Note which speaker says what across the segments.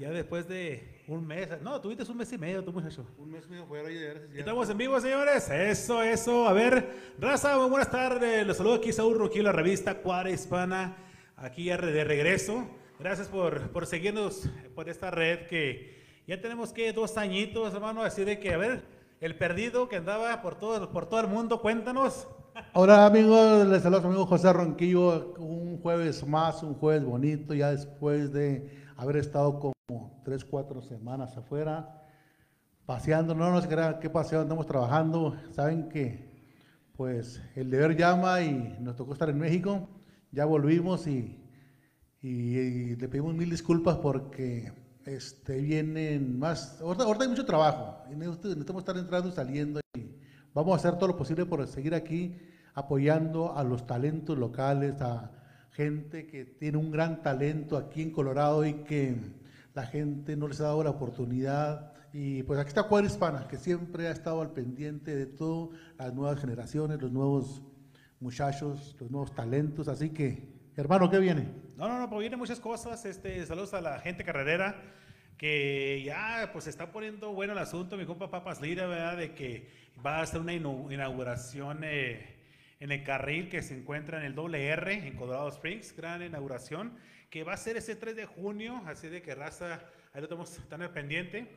Speaker 1: Ya después de un mes, no, tuviste un mes y medio, tú muchacho.
Speaker 2: Un mes y medio fuera y
Speaker 1: Estamos en vivo, señores. Eso, eso. A ver, raza, muy buenas tardes. Los saludo aquí, Saúl Roquillo, la revista Cuadra Hispana. Aquí ya de regreso. Gracias por, por seguirnos por esta red que ya tenemos que dos añitos, hermano. Así de que, a ver, el perdido que andaba por todo, por todo el mundo, cuéntanos.
Speaker 2: Hola amigos, les saluda su amigo José Ronquillo. Un jueves más, un jueves bonito, ya después de haber estado tres, cuatro semanas afuera, paseando. No nos crean qué paseo, andamos trabajando. Saben que, pues, el deber llama y nos tocó estar en México. Ya volvimos y, y- y le pedimos mil disculpas porque este, vienen más. Ahorita, ahorita hay mucho trabajo y necesitamos estar entrando y saliendo. Y vamos a hacer todo lo posible por seguir aquí apoyando a los talentos locales, a gente que tiene un gran talento aquí en Colorado y que la gente no les ha dado la oportunidad. Y pues aquí está Cuadra Hispana, que siempre ha estado al pendiente de todas las nuevas generaciones, los nuevos muchachos, los nuevos talentos. Así que, hermano, ¿qué viene?
Speaker 1: No, no, no, pues vienen muchas cosas. Este, saludos a la gente carrerera que ya pues se está poniendo bueno el asunto. Mi compa Papas Lira, ¿verdad? De que va a hacer una inauguración eh, en el carril que se encuentra en el WR en Colorado Springs. Gran inauguración que va a ser ese 3 de junio. Así de que raza, ahí lo tenemos tan al pendiente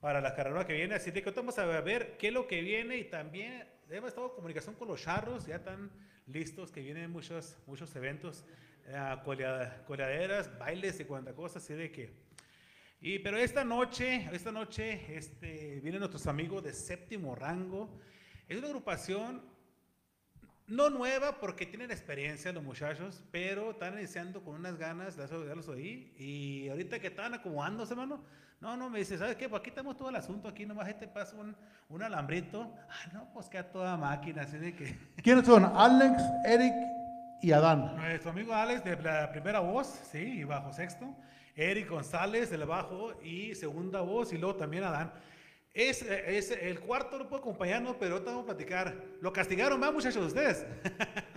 Speaker 1: para la carrera que viene. Así de que vamos a ver qué es lo que viene y también hemos estado en comunicación con los charros, ya están listos, que vienen muchos, muchos eventos, eh, colea- coleaderas, bailes y cuanta cosa, así de que... Y, pero esta noche, esta noche este, vienen nuestros amigos de séptimo rango. Es una agrupación no nueva porque tienen experiencia los muchachos, pero están iniciando con unas ganas, ya los- oí, y ahorita que estaban acomodándose, hermano, no, no, me dice, ¿sabes qué? Pues aquí tenemos todo el asunto, aquí nomás este pasa un, un alambrito, ah, no, pues queda toda máquina, así de que...
Speaker 2: ¿Quiénes son? Alex, Eric y Adán.
Speaker 1: Nuestro amigo Alex de la primera voz, sí, y bajo sexto, Eric González del bajo y segunda voz, y luego también Adán. Es, es el cuarto no puede acompañarnos, pero ahorita vamos a platicar. Lo castigaron más, muchachos, ustedes.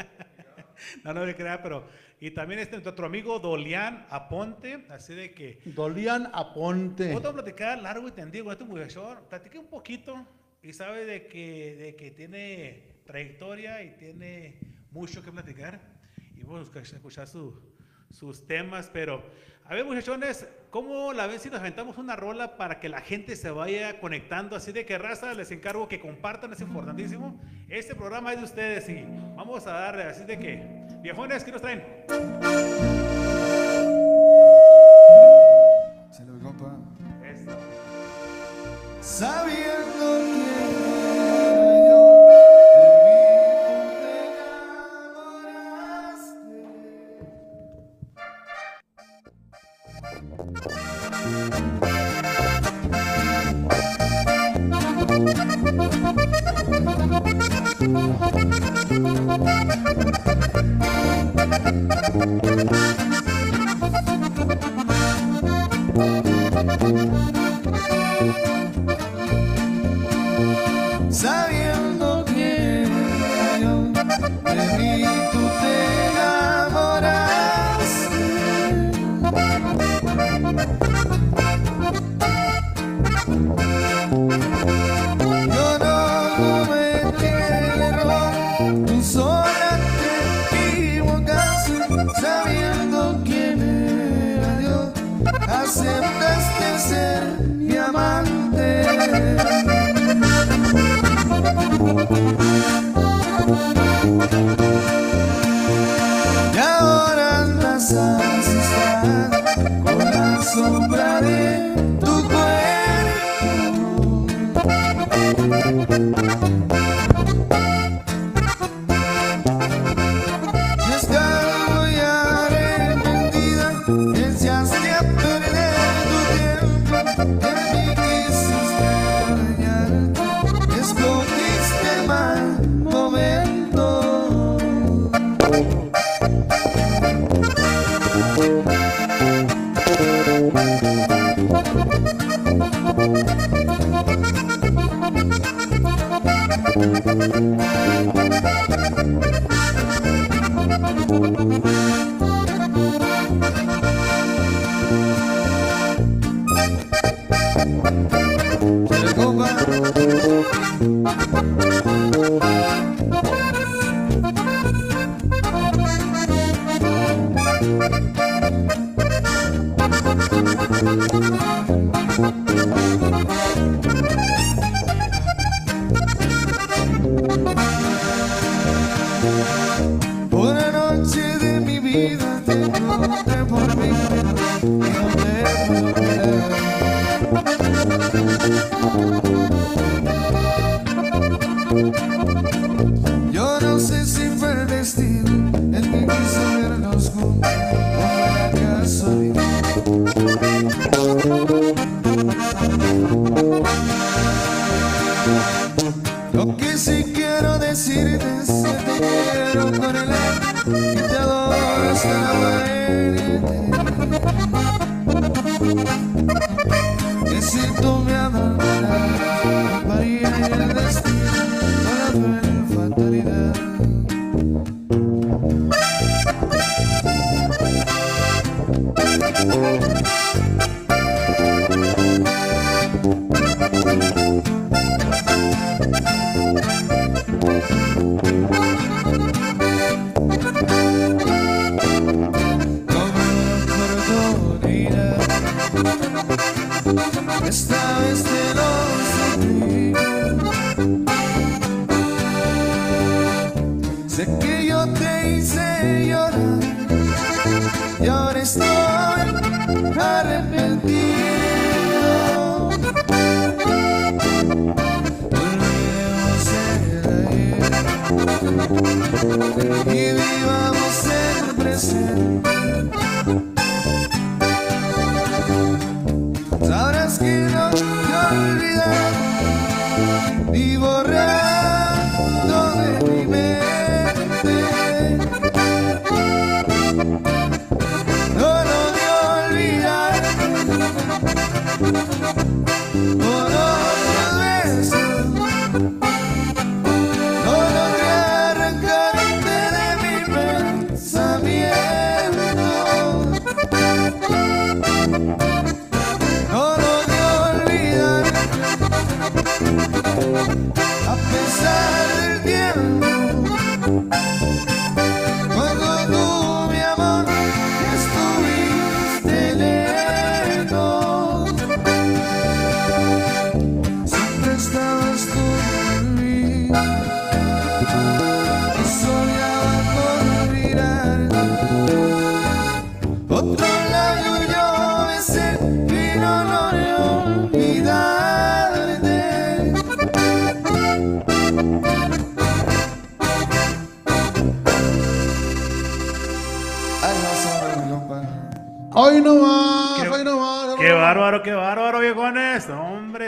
Speaker 1: no, no me crea, pero. Y también este nuestro amigo Dolian Aponte, así de que.
Speaker 2: Dolian Aponte.
Speaker 1: Vamos a platicar largo y tendido con este muchacho. Platiqué un poquito y sabe de que, de que tiene trayectoria y tiene mucho que platicar. Y vamos a escuchar su- sus temas. Pero, a ver, muchachones, ¿cómo la ven si nos aventamos una rola para que la gente se vaya conectando? Así de que, raza, les encargo que compartan, es importantísimo. Este programa es de ustedes y vamos a darle. Así de que, viejones, ¿qué nos traen?
Speaker 3: Sabiendo que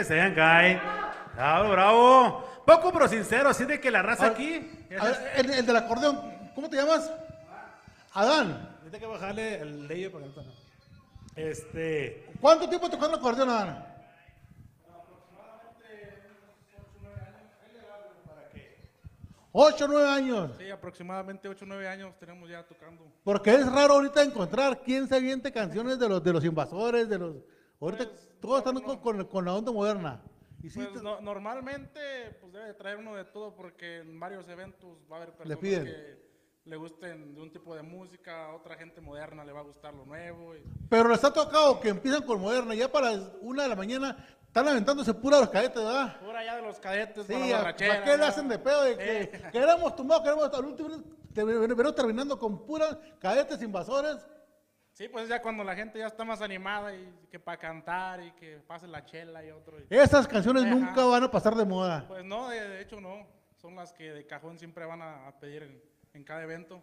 Speaker 1: Hombre, se dejan caer. Bravo, bravo. Poco pero sincero, así de que la raza aquí.
Speaker 2: A ver, El, el del acordeón, ¿cómo te llamas? Adán.
Speaker 1: Hay que bajarle el ley para que no- Este.
Speaker 2: ¿Cuánto tiempo tocando acordeón, Adán? Ocho o nueve años.
Speaker 4: Sí, aproximadamente 8 o 9 años tenemos ya tocando.
Speaker 2: Porque es raro ahorita encontrar quién se aviente canciones de los, de los invasores, de los... Ahorita todos están con, con- con la onda moderna. Y
Speaker 4: Pues no- normalmente pues debe traer uno de todo porque en varios eventos va a haber personas
Speaker 2: piden.
Speaker 4: que le gusten de un tipo de música, a otra gente moderna le va a gustar lo nuevo. y-
Speaker 2: Pero les ha tocado que empiezan con moderna, ya para una de la mañana están aventándose pura los cadetes, ¿verdad?
Speaker 4: Pura ya de los cadetes
Speaker 2: Sí,
Speaker 4: para
Speaker 2: ¿a-
Speaker 4: la
Speaker 2: ¿para qué le hacen de pedo? De que
Speaker 4: Eh.
Speaker 2: queremos tumbados, queremos al último, terminando con puras cadetes invasores.
Speaker 4: Sí, pues ya cuando la gente ya está más animada y que para cantar y que pase la chela y otro. y-
Speaker 2: Esas canciones
Speaker 4: Ajá.
Speaker 2: nunca van a pasar de moda.
Speaker 4: Pues no, de, de hecho no. Son las que de cajón siempre van a, a pedir en, en cada evento.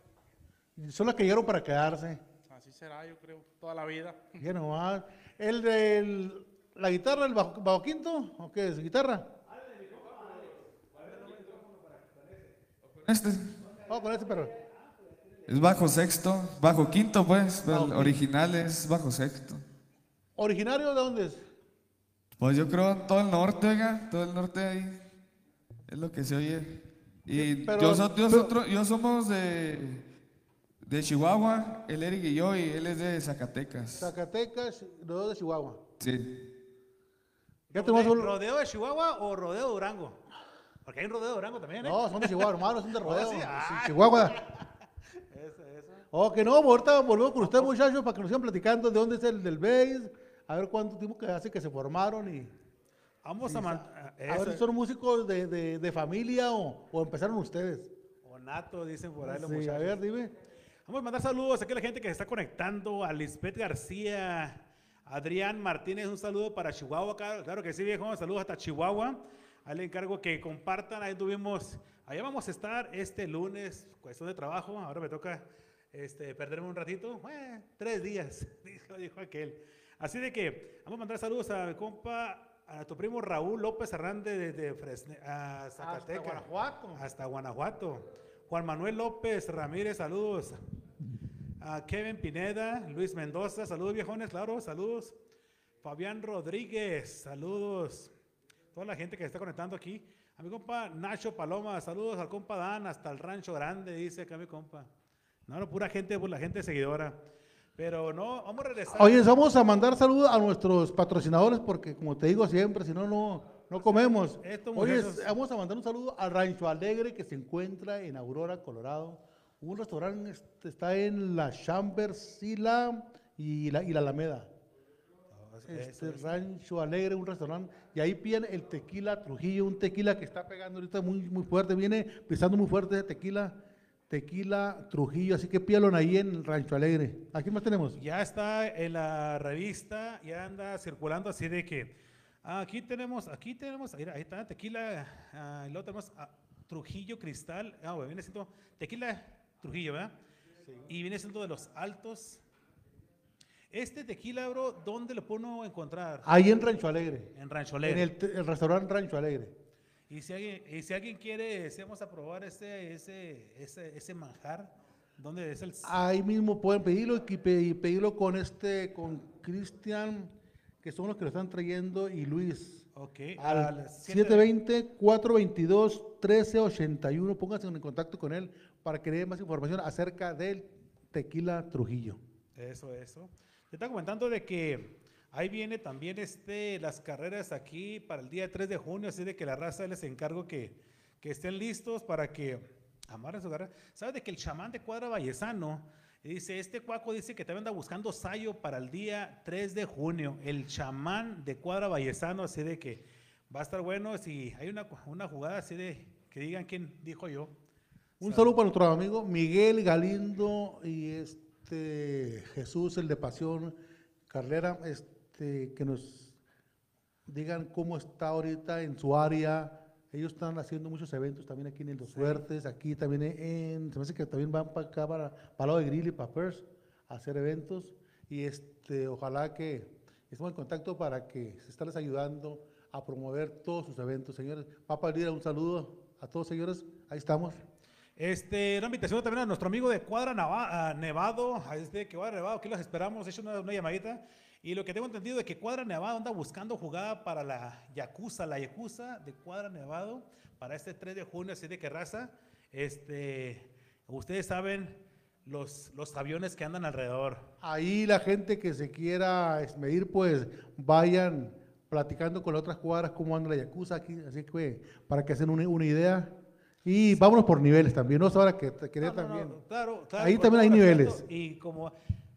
Speaker 2: Son las que llegaron para quedarse.
Speaker 4: Así será, yo creo, toda la vida.
Speaker 2: Ya nomás. El de la guitarra, el bajo, bajo quinto, ¿o qué es? ¿Guitarra?
Speaker 5: Este
Speaker 2: Vamos con este, pero.
Speaker 5: Es bajo sexto, bajo quinto pues, pero
Speaker 2: Bajo
Speaker 5: el
Speaker 2: quinto.
Speaker 5: original es bajo sexto.
Speaker 2: ¿Originario de dónde es?
Speaker 5: Pues yo creo todo el norte, oiga, todo el norte ahí es lo que se oye. Y
Speaker 2: pero-
Speaker 5: yo, so- yo
Speaker 2: pero-
Speaker 5: otro- yo somos de, de Chihuahua, el Eric y yo, y él es de Zacatecas.
Speaker 2: Zacatecas, dos de Chihuahua.
Speaker 5: Sí.
Speaker 2: Ya
Speaker 1: ¿Rodeo de Chihuahua o rodeo de Durango? Porque hay un rodeo de Durango también, ¿eh?
Speaker 2: No, son de Chihuahua, hermano, son de rodeo.
Speaker 1: sí?
Speaker 2: Sí,
Speaker 1: Ah.
Speaker 2: Chihuahua.
Speaker 1: Eso, eso.
Speaker 2: Ok, no, ahorita volvemos con ustedes, muchachos, para que nos sigan platicando de dónde es el del base, a ver cuánto tiempo que hace que se formaron y
Speaker 1: Vamos a
Speaker 2: a
Speaker 1: eso-
Speaker 2: ver, ¿son músicos de, de- de familia o, o empezaron ustedes?
Speaker 1: o nato, dicen por ahí los
Speaker 2: Sí, a
Speaker 1: muchachos.
Speaker 2: ver, dime.
Speaker 1: Vamos a mandar saludos aquí a la gente que se está conectando, a Lisbeth García, Adrián Martínez, un saludo para Chihuahua, claro, claro que sí, viejo, saludos hasta Chihuahua. Ahí le encargo que compartan, ahí tuvimos, allá vamos a estar este lunes, cuestión de trabajo, ahora me toca este, perderme un ratito, tres días, dijo, dijo aquel. Así de que vamos a mandar saludos a mi compa, a tu primo Raúl López Hernández de, de Fresne- a Zacatecas.
Speaker 2: Guanajuato.
Speaker 1: Hasta Guanajuato. Juan Manuel López Ramírez, saludos. A Kevin Pineda, Luis Mendoza, saludos viejones, claro, saludos. Fabián Rodríguez, saludos. Toda la gente que se está conectando aquí. A mi compa Nacho Paloma, saludos al compa Dan, hasta el Rancho Grande, dice acá mi compa. No, no, pura gente, pues la gente seguidora. Pero no, vamos a regresar.
Speaker 2: Oye, vamos a mandar saludos a nuestros patrocinadores porque, como te digo siempre, si no, no, no comemos.
Speaker 1: Estos
Speaker 2: Oye, vamos a mandar un saludo al Rancho Alegre que se encuentra en Aurora, Colorado. Un restaurante este, está en la Chambers y la, y la, y la Alameda. Este Rancho Alegre, un restaurante, y ahí piden el tequila Trujillo, un tequila que está pegando ahorita muy, muy fuerte, viene pisando muy fuerte ese tequila, tequila Trujillo, así que pídalo ahí en Rancho Alegre. ¿Aquí más tenemos?
Speaker 1: Ya está en la revista, ya anda circulando así de que ah, aquí tenemos, aquí tenemos, ahí está tequila, ah, y luego tenemos ah, Trujillo Cristal, ah, bueno, viene siendo tequila Trujillo, ¿verdad? Y viene siendo de los altos. Este tequila, bro, ¿dónde lo puede uno encontrar?
Speaker 2: Ahí en Rancho Alegre.
Speaker 1: En Rancho
Speaker 2: En
Speaker 1: Alegre.
Speaker 2: el, te- el restaurante Rancho Alegre.
Speaker 1: Y si alguien, y si alguien quiere, si vamos a probar ese, ese, ese, ese manjar, ¿dónde es el?
Speaker 2: Ahí mismo pueden pedirlo y pe- y pedirlo con este, con Cristian, que son los que lo están trayendo, y Luis.
Speaker 1: Ok,
Speaker 2: Al
Speaker 1: al siete-
Speaker 2: 720-422-1381. Pónganse en contacto con él para que le dé más información acerca del tequila Trujillo.
Speaker 1: Eso, eso. Te está comentando de que ahí viene también este, las carreras aquí para el día 3 de junio, así de que la raza les encargo que, que estén listos para que amarren su carrera. ¿Sabes de que el chamán de Cuadra Vallesano dice, este cuaco dice que también anda buscando sayo para el día 3 de junio, el chamán de Cuadra Vallesano, así de que va a estar bueno si hay una, una jugada así de que digan quién dijo yo.
Speaker 2: Un saludo para nuestro amigo Miguel Galindo y este Jesús, el de Pasión Carrera, este, que nos digan cómo está ahorita en su área. Ellos están haciendo muchos eventos también aquí en Los Suertes, aquí también en, se me hace que también van para acá, para, para lado de Grill y Papers, a hacer eventos. Y este, ojalá que estemos en contacto para que se estén les ayudando a promover todos sus eventos, señores. Papa Lira, un saludo a todos, señores. Ahí estamos.
Speaker 1: Este, una invitación también a nuestro amigo de Cuadra Nava- ah, Nevado, a este Cuadra Nevado, aquí los esperamos, hecho una, una llamadita. Y lo que tengo entendido es que Cuadra Nevado anda buscando jugada para la Yakuza, la Yakuza de Cuadra Nevado, para este 3 de junio, así de que raza, este, ustedes saben los, los aviones que andan alrededor.
Speaker 2: Ahí la gente que se quiera es, medir, pues vayan platicando con las otras cuadras cómo anda la Yakuza aquí, así que para que hacen una, una idea. Y vámonos por niveles también, no ahora que te quería
Speaker 1: No, no, no,
Speaker 2: también.
Speaker 1: claro, claro,
Speaker 2: Ahí también hay niveles.
Speaker 1: Y como,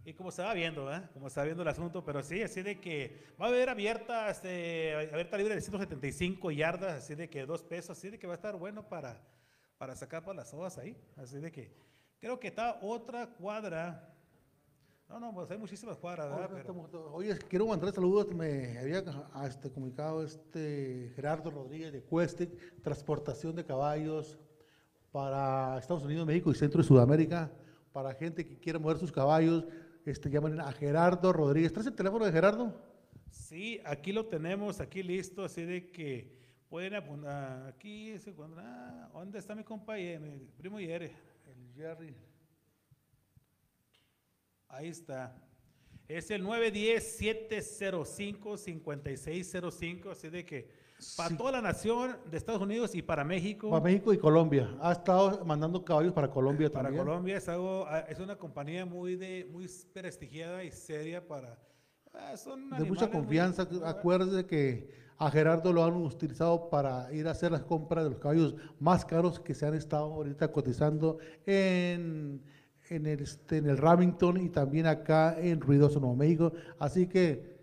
Speaker 1: y como se va viendo, ¿verdad? Como se va viendo el asunto, pero sí, así de que va a haber abierta, este, abierta libre de 175 yardas, así de que dos pesos, así de que va a estar bueno para, para sacar para las hojas ahí. Así de que creo que está otra cuadra. No, no, pues hay muchísimas cuadras, ¿verdad? Pero-
Speaker 2: Oye, quiero mandar saludos, me había ah, este, comunicado este Gerardo Rodríguez de Cuestec, transportación de caballos para Estados Unidos, México y Centro y Sudamérica, para gente que quiera mover sus caballos, este, llaman a Gerardo Rodríguez. ¿Traes el teléfono de Gerardo?
Speaker 1: Sí, aquí lo tenemos, aquí listo, así de que pueden apuntar. Aquí se encuentra. ¿Dónde está mi compa? Ye- Mi primo Yere.
Speaker 2: El Jerry.
Speaker 1: Ahí está. Es el 910-705-5605, así de que para
Speaker 2: Sí.
Speaker 1: toda la nación de Estados Unidos y para México,
Speaker 2: Para México y Colombia. Ha estado mandando caballos para Colombia
Speaker 1: para
Speaker 2: también.
Speaker 1: Colombia es algo, ah, es una compañía muy de muy prestigiada y seria para ah, son
Speaker 2: de mucha confianza.
Speaker 1: muy-
Speaker 2: Acuérdese que a Gerardo lo han utilizado para ir a hacer las compras de los caballos más caros que se han estado ahorita cotizando en, en, el, este, en el Remington y también acá en Ruidoso Nuevo México. Así que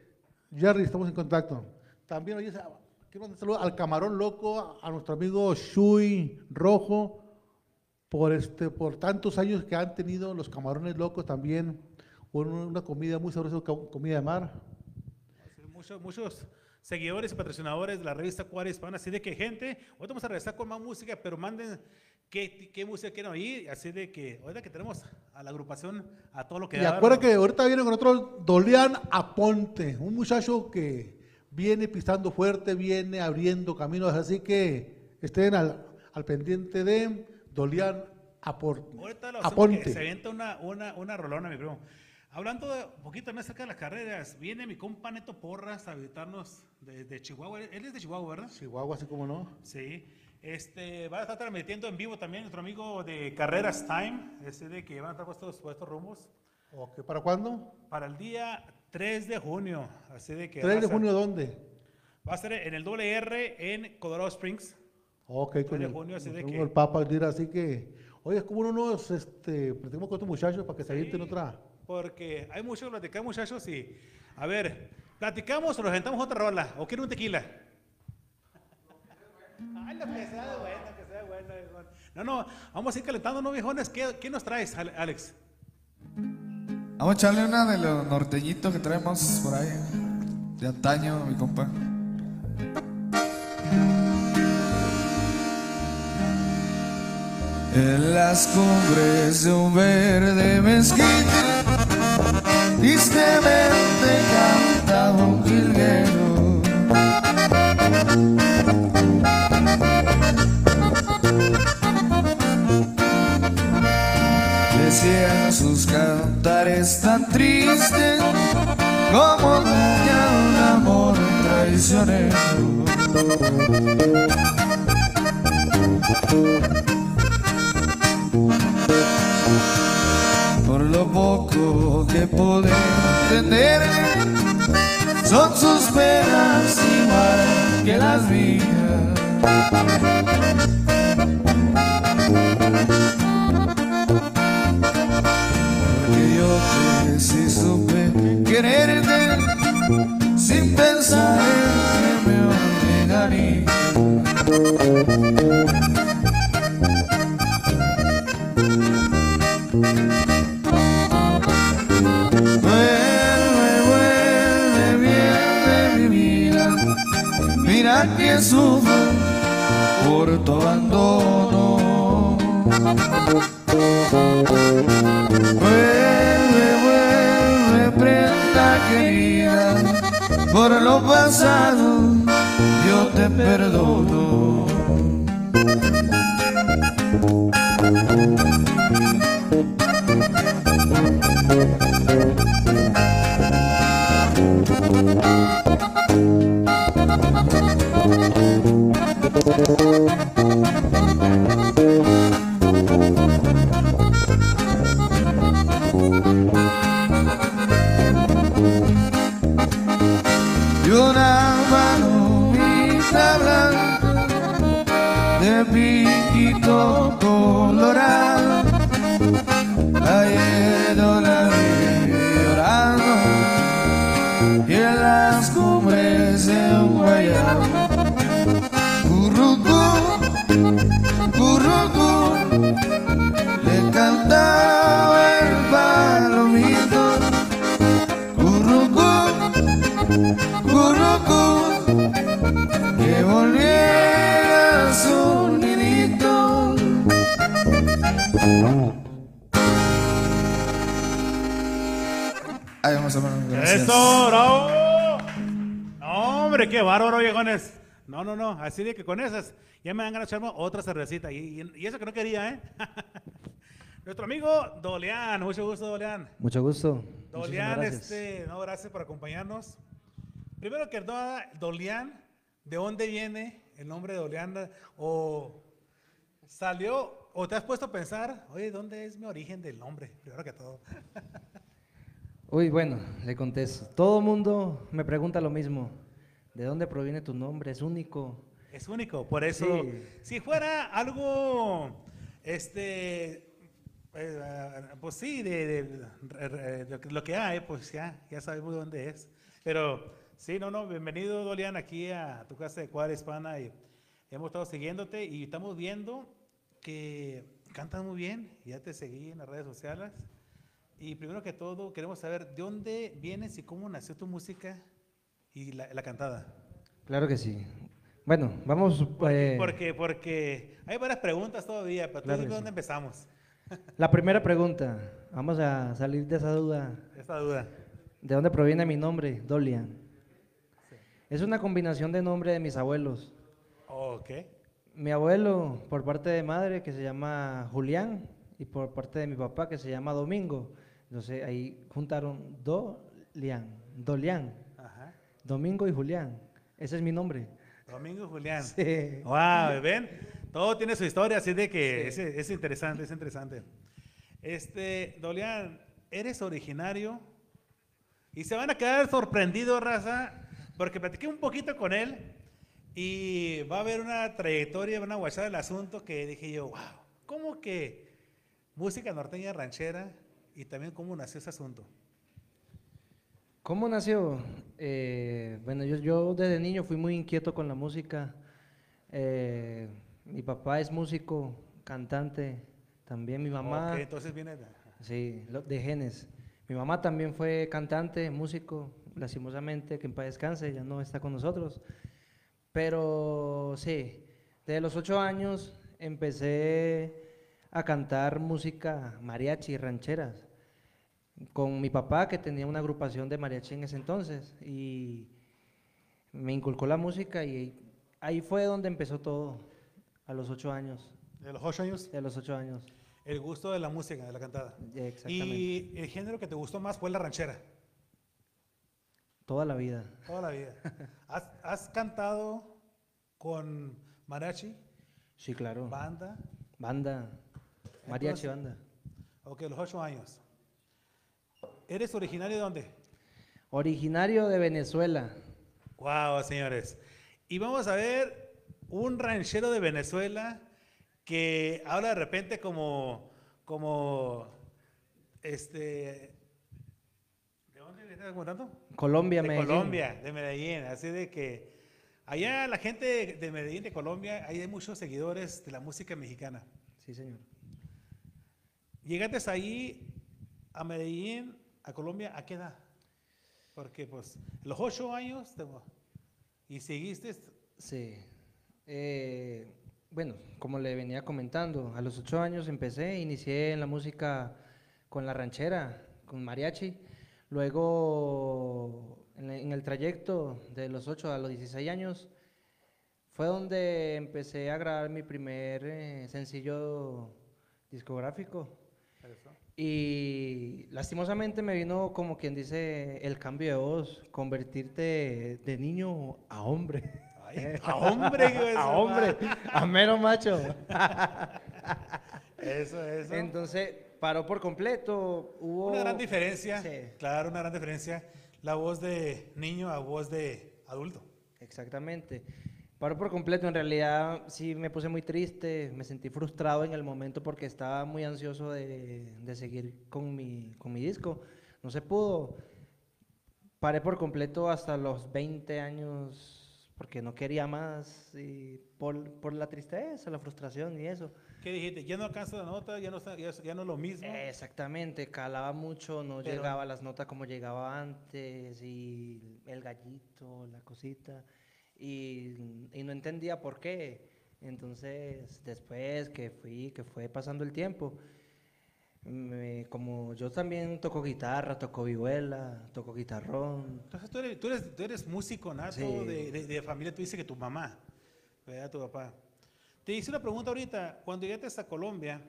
Speaker 2: Jerry, estamos en contacto. También, oye, quiero mandar saludos al Camarón Loco, a nuestro amigo Shui Rojo, por, este, por tantos años que han tenido los camarones locos también. Una, comida muy sabrosa, co- comida de mar.
Speaker 1: Muchos, muchos seguidores y patrocinadores de la revista Cuadra Hispana. Así de que, gente, hoy vamos a regresar con más música, pero manden qué, qué música quieren oír. Así de que, ahorita que tenemos a la agrupación, a todo lo que
Speaker 2: Y
Speaker 1: da,
Speaker 2: acuérdate
Speaker 1: ¿no?
Speaker 2: que ahorita viene con otro Dolian Aponte, un muchacho que viene pisando fuerte, viene abriendo caminos, así que estén al, al pendiente de Dolian Apor-
Speaker 1: Ahorita lo que se
Speaker 2: Aponte.
Speaker 1: avienta una, una, una rolona, mi primo. Hablando de, un poquito más acerca de las carreras, viene mi compa Neto Porras a visitarnos desde Chihuahua. Él es de Chihuahua, ¿verdad?
Speaker 2: Chihuahua, así como no.
Speaker 1: Sí. Este, va a estar transmitiendo en vivo también nuestro amigo de Carreras Time, ese de que van a estar puestos, puestos rumbos,
Speaker 2: Ok, ¿Para cuándo?
Speaker 1: para el día 3 de junio. Así de que
Speaker 2: 3
Speaker 1: va
Speaker 2: de junio, ¿dónde?
Speaker 1: Va a ser en el WR en Colorado Springs.
Speaker 2: Ok,
Speaker 1: 3
Speaker 2: con
Speaker 1: de
Speaker 2: el,
Speaker 1: junio, así de que-
Speaker 2: el Papa, dirá, así que, oye, es como uno nos, este, platicamos con estos muchachos para que se avienten
Speaker 1: Sí,
Speaker 2: otra.
Speaker 1: Porque hay mucho que platicar, muchachos, y a ver, ¿platicamos o nos aventamos otra rola? ¿O quieren un tequila? Ay, lo que sea bueno, que sea bueno, viejón. No, no, vamos a ir calentando, ¿no, viejones? ¿Qué, qué nos traes, Ale- Alex?
Speaker 3: Vamos a echarle una de los norteñitos que traemos por ahí. De antaño, mi compa. En las cumbres de un verde mezquite, tristemente cantaba un jilguero. Sus cantares tan tristes como nunca un amor traicionero. Por lo poco que pude entender, son sus penas igual que las mías. Quererte sin pensar en que por lo pasado yo te perdono.
Speaker 1: Con esas ya me dan ganas de echarme otra cervecita. Y, y- y eso que no quería, ¿eh? Nuestro amigo Dolian, mucho gusto, Dolian.
Speaker 6: Mucho gusto. Gracias.
Speaker 1: este, no, gracias por acompañarnos. Primero que nada, Dolian, ¿de dónde viene el nombre de Dolian? ¿O salió, o te has puesto a pensar, oye, ¿dónde es mi origen del nombre? Primero que todo.
Speaker 6: Uy, bueno, le contesto. Todo mundo me pregunta lo mismo. ¿De dónde proviene tu nombre? Es único.
Speaker 1: Es único, por eso,
Speaker 6: Sí.
Speaker 1: si fuera algo, este, eh, pues sí, de, de- de- de lo que hay, pues ya, ya sabemos dónde es. Pero Sí, no, no, bienvenido, Dolian, aquí a tu casa de Cuadra Hispana. Y hemos estado siguiéndote y estamos viendo que cantas muy bien. Ya te seguí en las redes sociales. Y primero que todo, queremos saber de dónde vienes y cómo nació tu música y la, la cantada.
Speaker 6: Claro que sí. Bueno, vamos...
Speaker 1: Porque,
Speaker 6: eh,
Speaker 1: porque, porque hay varias preguntas todavía, pero
Speaker 6: Claro
Speaker 1: dónde
Speaker 6: sí.
Speaker 1: empezamos.
Speaker 6: La primera pregunta, vamos a salir de esa duda. ¿De dónde proviene mi nombre, Dolian? Es una combinación de nombre de mis abuelos.
Speaker 1: Ok.
Speaker 6: Mi abuelo, por parte de madre, que se llama Julián, y por parte de mi papá, que se llama Domingo. Entonces ahí juntaron Dolian, Dolian,
Speaker 1: Ajá.
Speaker 6: Domingo y Julián. Ese es mi nombre.
Speaker 1: Domingo Julián.
Speaker 6: Sí.
Speaker 1: Wow, ¿ven? Todo tiene su historia, así de que es, es interesante, es interesante. Este, Dolian, eres originario y se van a quedar sorprendidos, raza, porque platiqué un poquito con él y va a haber una trayectoria, una guachada del asunto que dije yo, wow, ¿cómo que música norteña ranchera y también cómo nació ese asunto?
Speaker 6: ¿Cómo nació? Eh, bueno, yo, yo desde niño fui muy inquieto con la música. Eh, mi papá es músico, cantante, también mi mamá.
Speaker 1: Ok, entonces viene... de-
Speaker 6: Sí, de genes. Mi mamá también fue cantante, músico, lastimosamente, que en paz descanse, ya no está con nosotros. Pero sí, desde los ocho años empecé a cantar música mariachi y rancheras con mi papá, que tenía una agrupación de mariachi en ese entonces, y me inculcó la música y ahí fue donde empezó todo, a los ocho años,
Speaker 1: De los ocho años,
Speaker 6: de los ocho años.
Speaker 1: el gusto de la música, de la cantada.
Speaker 6: Exactamente.
Speaker 1: Y el género que te gustó más fue la ranchera,
Speaker 6: Toda la vida.
Speaker 1: toda la vida. ¿Has, has cantado con mariachi,
Speaker 6: Sí, claro.
Speaker 1: banda?
Speaker 6: Banda. Mariachi
Speaker 1: Entonces-
Speaker 6: banda.
Speaker 1: Ok, los ocho años. ¿Eres originario de dónde?
Speaker 6: Originario de Venezuela.
Speaker 1: Wow, señores. Y vamos a ver un ranchero de Venezuela que habla de repente como, como, este, ¿de dónde le estás contando?
Speaker 6: Colombia,
Speaker 1: de
Speaker 6: Medellín.
Speaker 1: Colombia, de Medellín. Así de que allá la gente de Medellín, de Colombia, ahí hay muchos seguidores de la música mexicana.
Speaker 6: Sí, señor.
Speaker 1: Llegaste ahí a Medellín, a Colombia, ¿a qué edad? Porque pues los ocho años y seguiste,
Speaker 6: Sí. Eh, bueno, como le venía comentando, a los ocho años empecé, inicié en la música con la ranchera, con mariachi. Luego, en, el trayecto de los ocho a los 16 años, fue donde empecé a grabar mi primer eh, sencillo discográfico. Y lastimosamente me vino como quien dice el cambio de voz, convertirte de niño a hombre.
Speaker 1: Ay, a hombre,
Speaker 6: a hombre, a mero macho.
Speaker 1: Eso, eso.
Speaker 6: Entonces paró por completo. Hubo
Speaker 1: una gran diferencia,
Speaker 6: Sí.
Speaker 1: claro, una gran diferencia. La voz de niño a voz de adulto.
Speaker 6: Exactamente. Paró por completo. En realidad sí me puse muy triste, me sentí frustrado en el momento porque estaba muy ansioso de, de seguir con mi, con mi disco. No se pudo. Paré por completo hasta los 20 años porque no quería más y por, por la tristeza, la frustración y eso.
Speaker 1: ¿Qué dijiste? Ya no alcanza la nota, ya no, ya, ya no es lo mismo.
Speaker 6: Exactamente, calaba mucho, no
Speaker 1: Pero-
Speaker 6: llegaba a las notas como llegaba antes, y el gallito, la cosita, y, y no entendía por qué. Entonces, después que fui, que fue pasando el tiempo, me- como yo también toco guitarra, toco vihuela, toco guitarrón,
Speaker 1: Entonces tú eres, tú eres, tú eres músico nato
Speaker 6: Sí.
Speaker 1: de, de- de familia, tú dices que tu mamá, ¿verdad? Tu papá. Te hice una pregunta ahorita, cuando llegaste a Colombia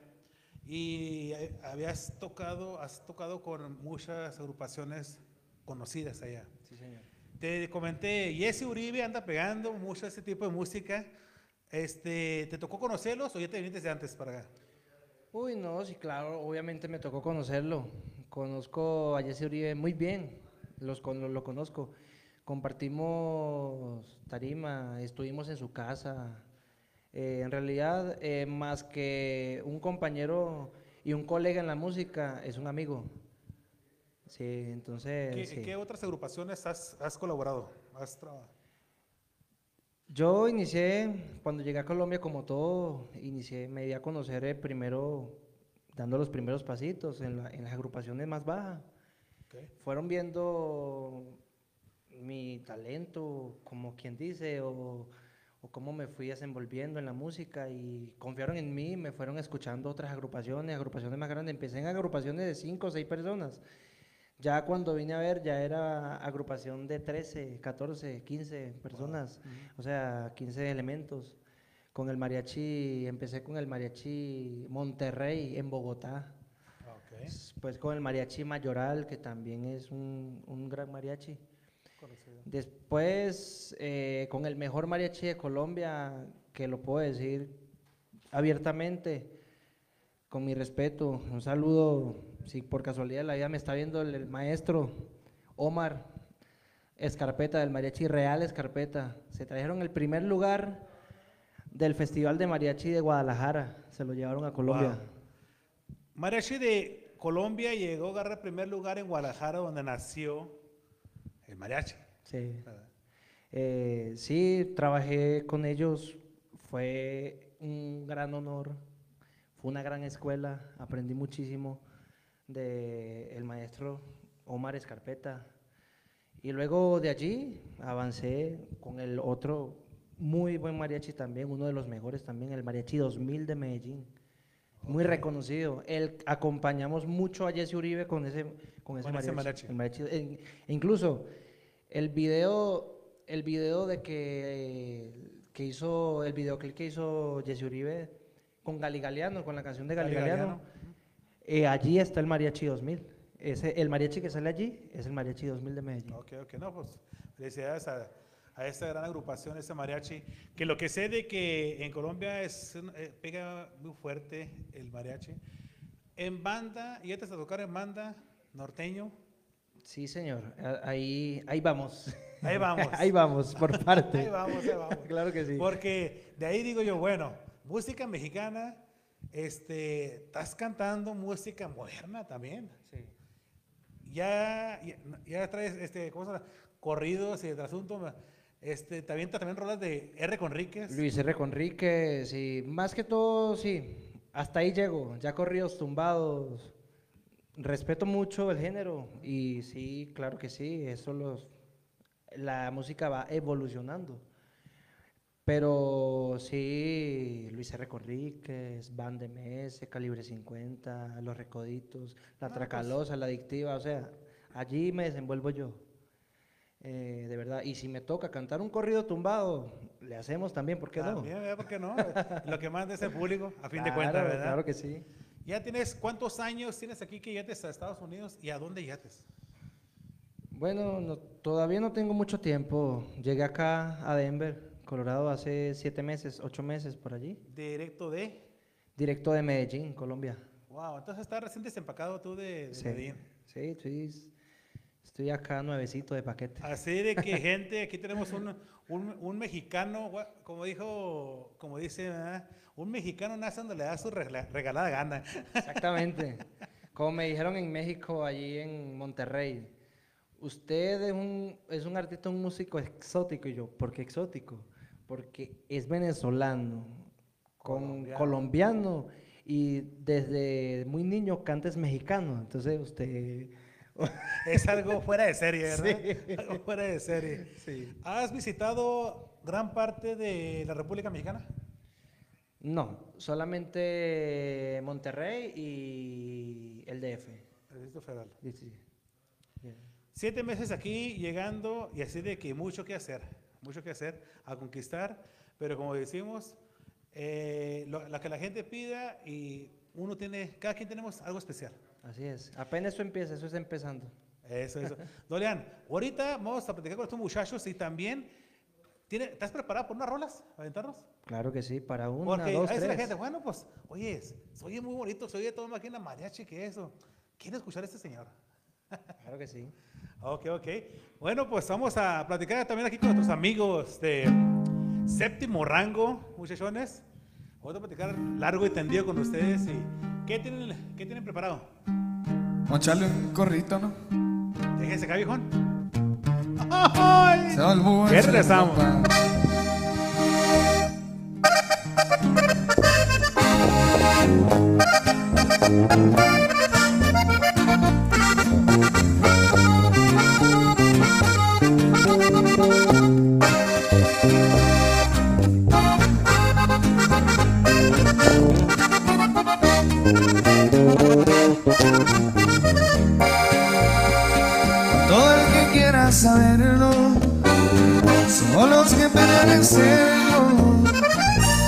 Speaker 1: y eh, habías tocado, has tocado con muchas agrupaciones conocidas allá.
Speaker 6: sí señor.
Speaker 1: Te comenté, Jesse Uribe anda pegando mucho ese tipo de música. Este, ¿Te tocó conocerlos o ya te viniste de antes para acá?
Speaker 6: Uy, no, sí, claro, obviamente me tocó conocerlo. Conozco a Jesse Uribe muy bien, los, lo, lo conozco. Compartimos tarima, estuvimos en su casa. Eh, en realidad, eh, más que un compañero y un colega en la música, es un amigo. Sí, entonces...
Speaker 1: ¿Qué,
Speaker 6: sí.
Speaker 1: qué otras agrupaciones has, has colaborado? Has
Speaker 6: Yo inicié, cuando llegué a Colombia, como todo, inicié, me di a conocer primero, dando los primeros pasitos en, la- en las agrupaciones más bajas.
Speaker 1: Ok.
Speaker 6: Fueron viendo mi talento, como quien dice, o, o cómo me fui desenvolviendo en la música y confiaron en mí, me fueron escuchando otras agrupaciones, agrupaciones más grandes. Empecé en agrupaciones de 5 o 6 personas. Ya cuando vine a ver, ya era agrupación de 13, 14, 15 personas, o sea, 15 elementos. Con el mariachi, empecé con el mariachi Monterrey en Bogotá.
Speaker 1: Ok.
Speaker 6: Pues con el mariachi Mayoral, que también es un, un gran mariachi. Después, eh, con el mejor mariachi de Colombia, que lo puedo decir abiertamente, con mi respeto, un saludo, si por casualidad la vida me está viendo el, el maestro Omar Escarpeta, del mariachi Real Escarpeta. Se trajeron el primer lugar del Festival de Mariachi de Guadalajara, se lo llevaron a Colombia.
Speaker 1: Mariachi de Colombia llegó a agarrar primer lugar en Guadalajara, donde nació el mariachi.
Speaker 6: Sí. Eh, sí, trabajé con ellos, fue un gran honor, fue una gran escuela, aprendí muchísimo de el maestro Omar Escarpeta. Y luego de allí avancé con el otro muy buen mariachi también, uno de los mejores también, el mariachi 2000 de Medellín. Muy reconocido. El, acompañamos mucho a Jesse Uribe con ese, con ese
Speaker 1: Con ese
Speaker 6: mariachi.
Speaker 1: mariachi.
Speaker 6: El mariachi- en- incluso el video, el video de que, que hizo, el videoclip que hizo Jesse Uribe con Gali Galeano, con la canción de Gali,
Speaker 1: Gali
Speaker 6: Galeano, eh, allí está el mariachi 2000. Ese, el mariachi que sale allí es el mariachi 2000 de Medellín.
Speaker 1: Ok, ok, no, pues felicidades a, a esta gran agrupación, ese mariachi. Que lo que sé de que en Colombia es, eh, pega muy fuerte el mariachi. En banda, y antes de tocar en banda, norteño,
Speaker 6: Sí, señor. A- Ahí, ahí vamos.
Speaker 1: Ahí vamos.
Speaker 6: ahí vamos, por parte.
Speaker 1: ahí vamos, ahí vamos.
Speaker 6: Claro que sí.
Speaker 1: Porque de ahí digo yo, bueno, música mexicana, este, estás cantando música moderna también.
Speaker 6: Sí.
Speaker 1: Ya, ya, ya traes, este, ¿cómo se llama? Corridos y el asunto, este, te avientas también rolas de R. Conríquez.
Speaker 6: Luis R. Conríquez, sí. Más que todo, sí. Hasta ahí llego. Ya corridos tumbados. Respeto mucho el género. Y sí, claro que sí. Eso los. La música va evolucionando. Pero sí, Luis R. Conríquez, Van de Mese, Calibre 50, Los Recoditos, La
Speaker 1: No, pues.
Speaker 6: Tracalosa, La Adictiva, o sea, allí me desenvuelvo yo. Eh, de verdad, y si me toca cantar un corrido tumbado, le hacemos también, ¿por qué no?
Speaker 1: ¿Por qué no? Lo que manda es el público, a fin de cuentas, ¿verdad?
Speaker 6: Claro que sí.
Speaker 1: Ya tienes, ¿cuántos años tienes aquí que yates a Estados Unidos y a dónde yates?
Speaker 6: Bueno, no- todavía no tengo mucho tiempo. Llegué acá a Denver, Colorado, hace siete meses, ocho meses por allí.
Speaker 1: Directo de.
Speaker 6: Directo de Medellín, Colombia.
Speaker 1: Wow, entonces estás recién desempacado tú de, de
Speaker 6: Sí,
Speaker 1: Medellín.
Speaker 6: sí, estoy, estoy acá nuevecito de paquete.
Speaker 1: Así de que gente, aquí tenemos un, un, un mexicano, como dijo, como dice, ¿verdad? un mexicano nace donde le da su regalada gana.
Speaker 6: Exactamente. Como me dijeron en México, allí en Monterrey, usted es un, es un artista, un músico exótico. Y yo, ¿por qué exótico? Porque es venezolano, con
Speaker 1: Colombiano.
Speaker 6: colombiano, y desde muy niño canta es mexicano. Entonces usted...
Speaker 1: Es algo fuera de serie, ¿verdad? Algo fuera de serie. ¿Has visitado gran parte de la República Mexicana?
Speaker 6: No, solamente Monterrey y el DF.
Speaker 1: El Distrito Federal.
Speaker 6: Sí, sí. Yeah.
Speaker 1: Siete meses aquí llegando y así de que mucho que hacer, mucho que hacer, a conquistar, pero como decimos, eh, lo, lo que la gente pida y uno tiene, cada quien tenemos algo especial.
Speaker 6: Así es. Apenas eso empieza, eso está empezando.
Speaker 1: Eso, eso. Dorian, ahorita vamos a platicar con estos muchachos y también, ¿tiene, ¿estás preparado por unas rolas? ¿Aventarnos?
Speaker 6: Claro que sí, para una,
Speaker 1: Porque
Speaker 6: dos,
Speaker 1: veces la
Speaker 6: tres.
Speaker 1: gente, bueno, pues, oye, soy muy bonito, soy de todo máquina mariachi, ¿qué es eso? ¿Quiere escuchar a este señor?
Speaker 6: Claro que sí.
Speaker 1: Ok, ok. Bueno, pues vamos a platicar también aquí con nuestros amigos de séptimo rango, muchachones. Vamos a platicar largo y tendido con ustedes. Y, ¿qué, tienen, ¿Qué tienen preparado?
Speaker 5: Vamos a echarle un corrito, ¿no?
Speaker 1: Déjese acá, viejón. Ay.
Speaker 3: Salvo
Speaker 1: ¿Qué
Speaker 3: ese
Speaker 1: regresamos?
Speaker 3: papá. Todo serio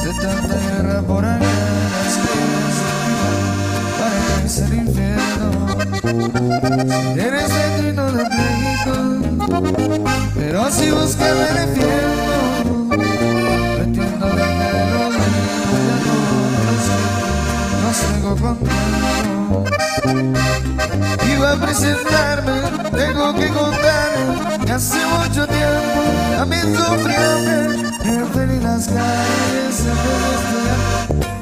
Speaker 3: De tanta guerra por acá Parece el infierno eres de trino de pleito Pero si buscas el infierno Metiendo dinero de No tengo contigo Iba a presentarme, tengo que contar que hace mucho tiempo también sufrió en feliz las calles estudiar.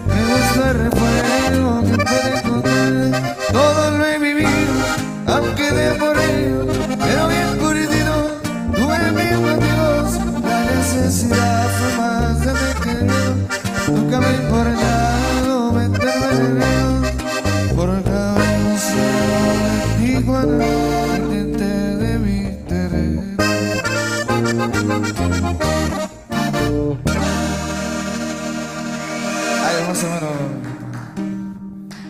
Speaker 3: Me gusta el refuego que puede encontrar. Todo lo he vivido, aunque de por ello, pero bien curtido. Tuve mis motivos, la necesidad fue más de mi querido. Nunca me importado meterme en el río. Por cabello de iguana intenté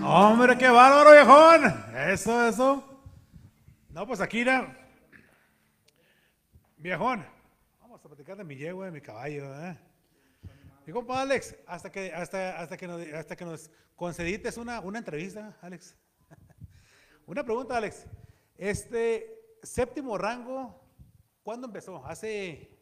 Speaker 1: Hombre, qué bárbaro, viejón. Eso, eso. No, pues aquí. Viejón. Vamos a platicar de mi yegua, de mi caballo, ¿eh? Mi compa Alex, hasta que, hasta, hasta que, nos, hasta que nos concediste una, una entrevista, Alex. una pregunta, Alex. Este séptimo rango, ¿cuándo empezó? Hace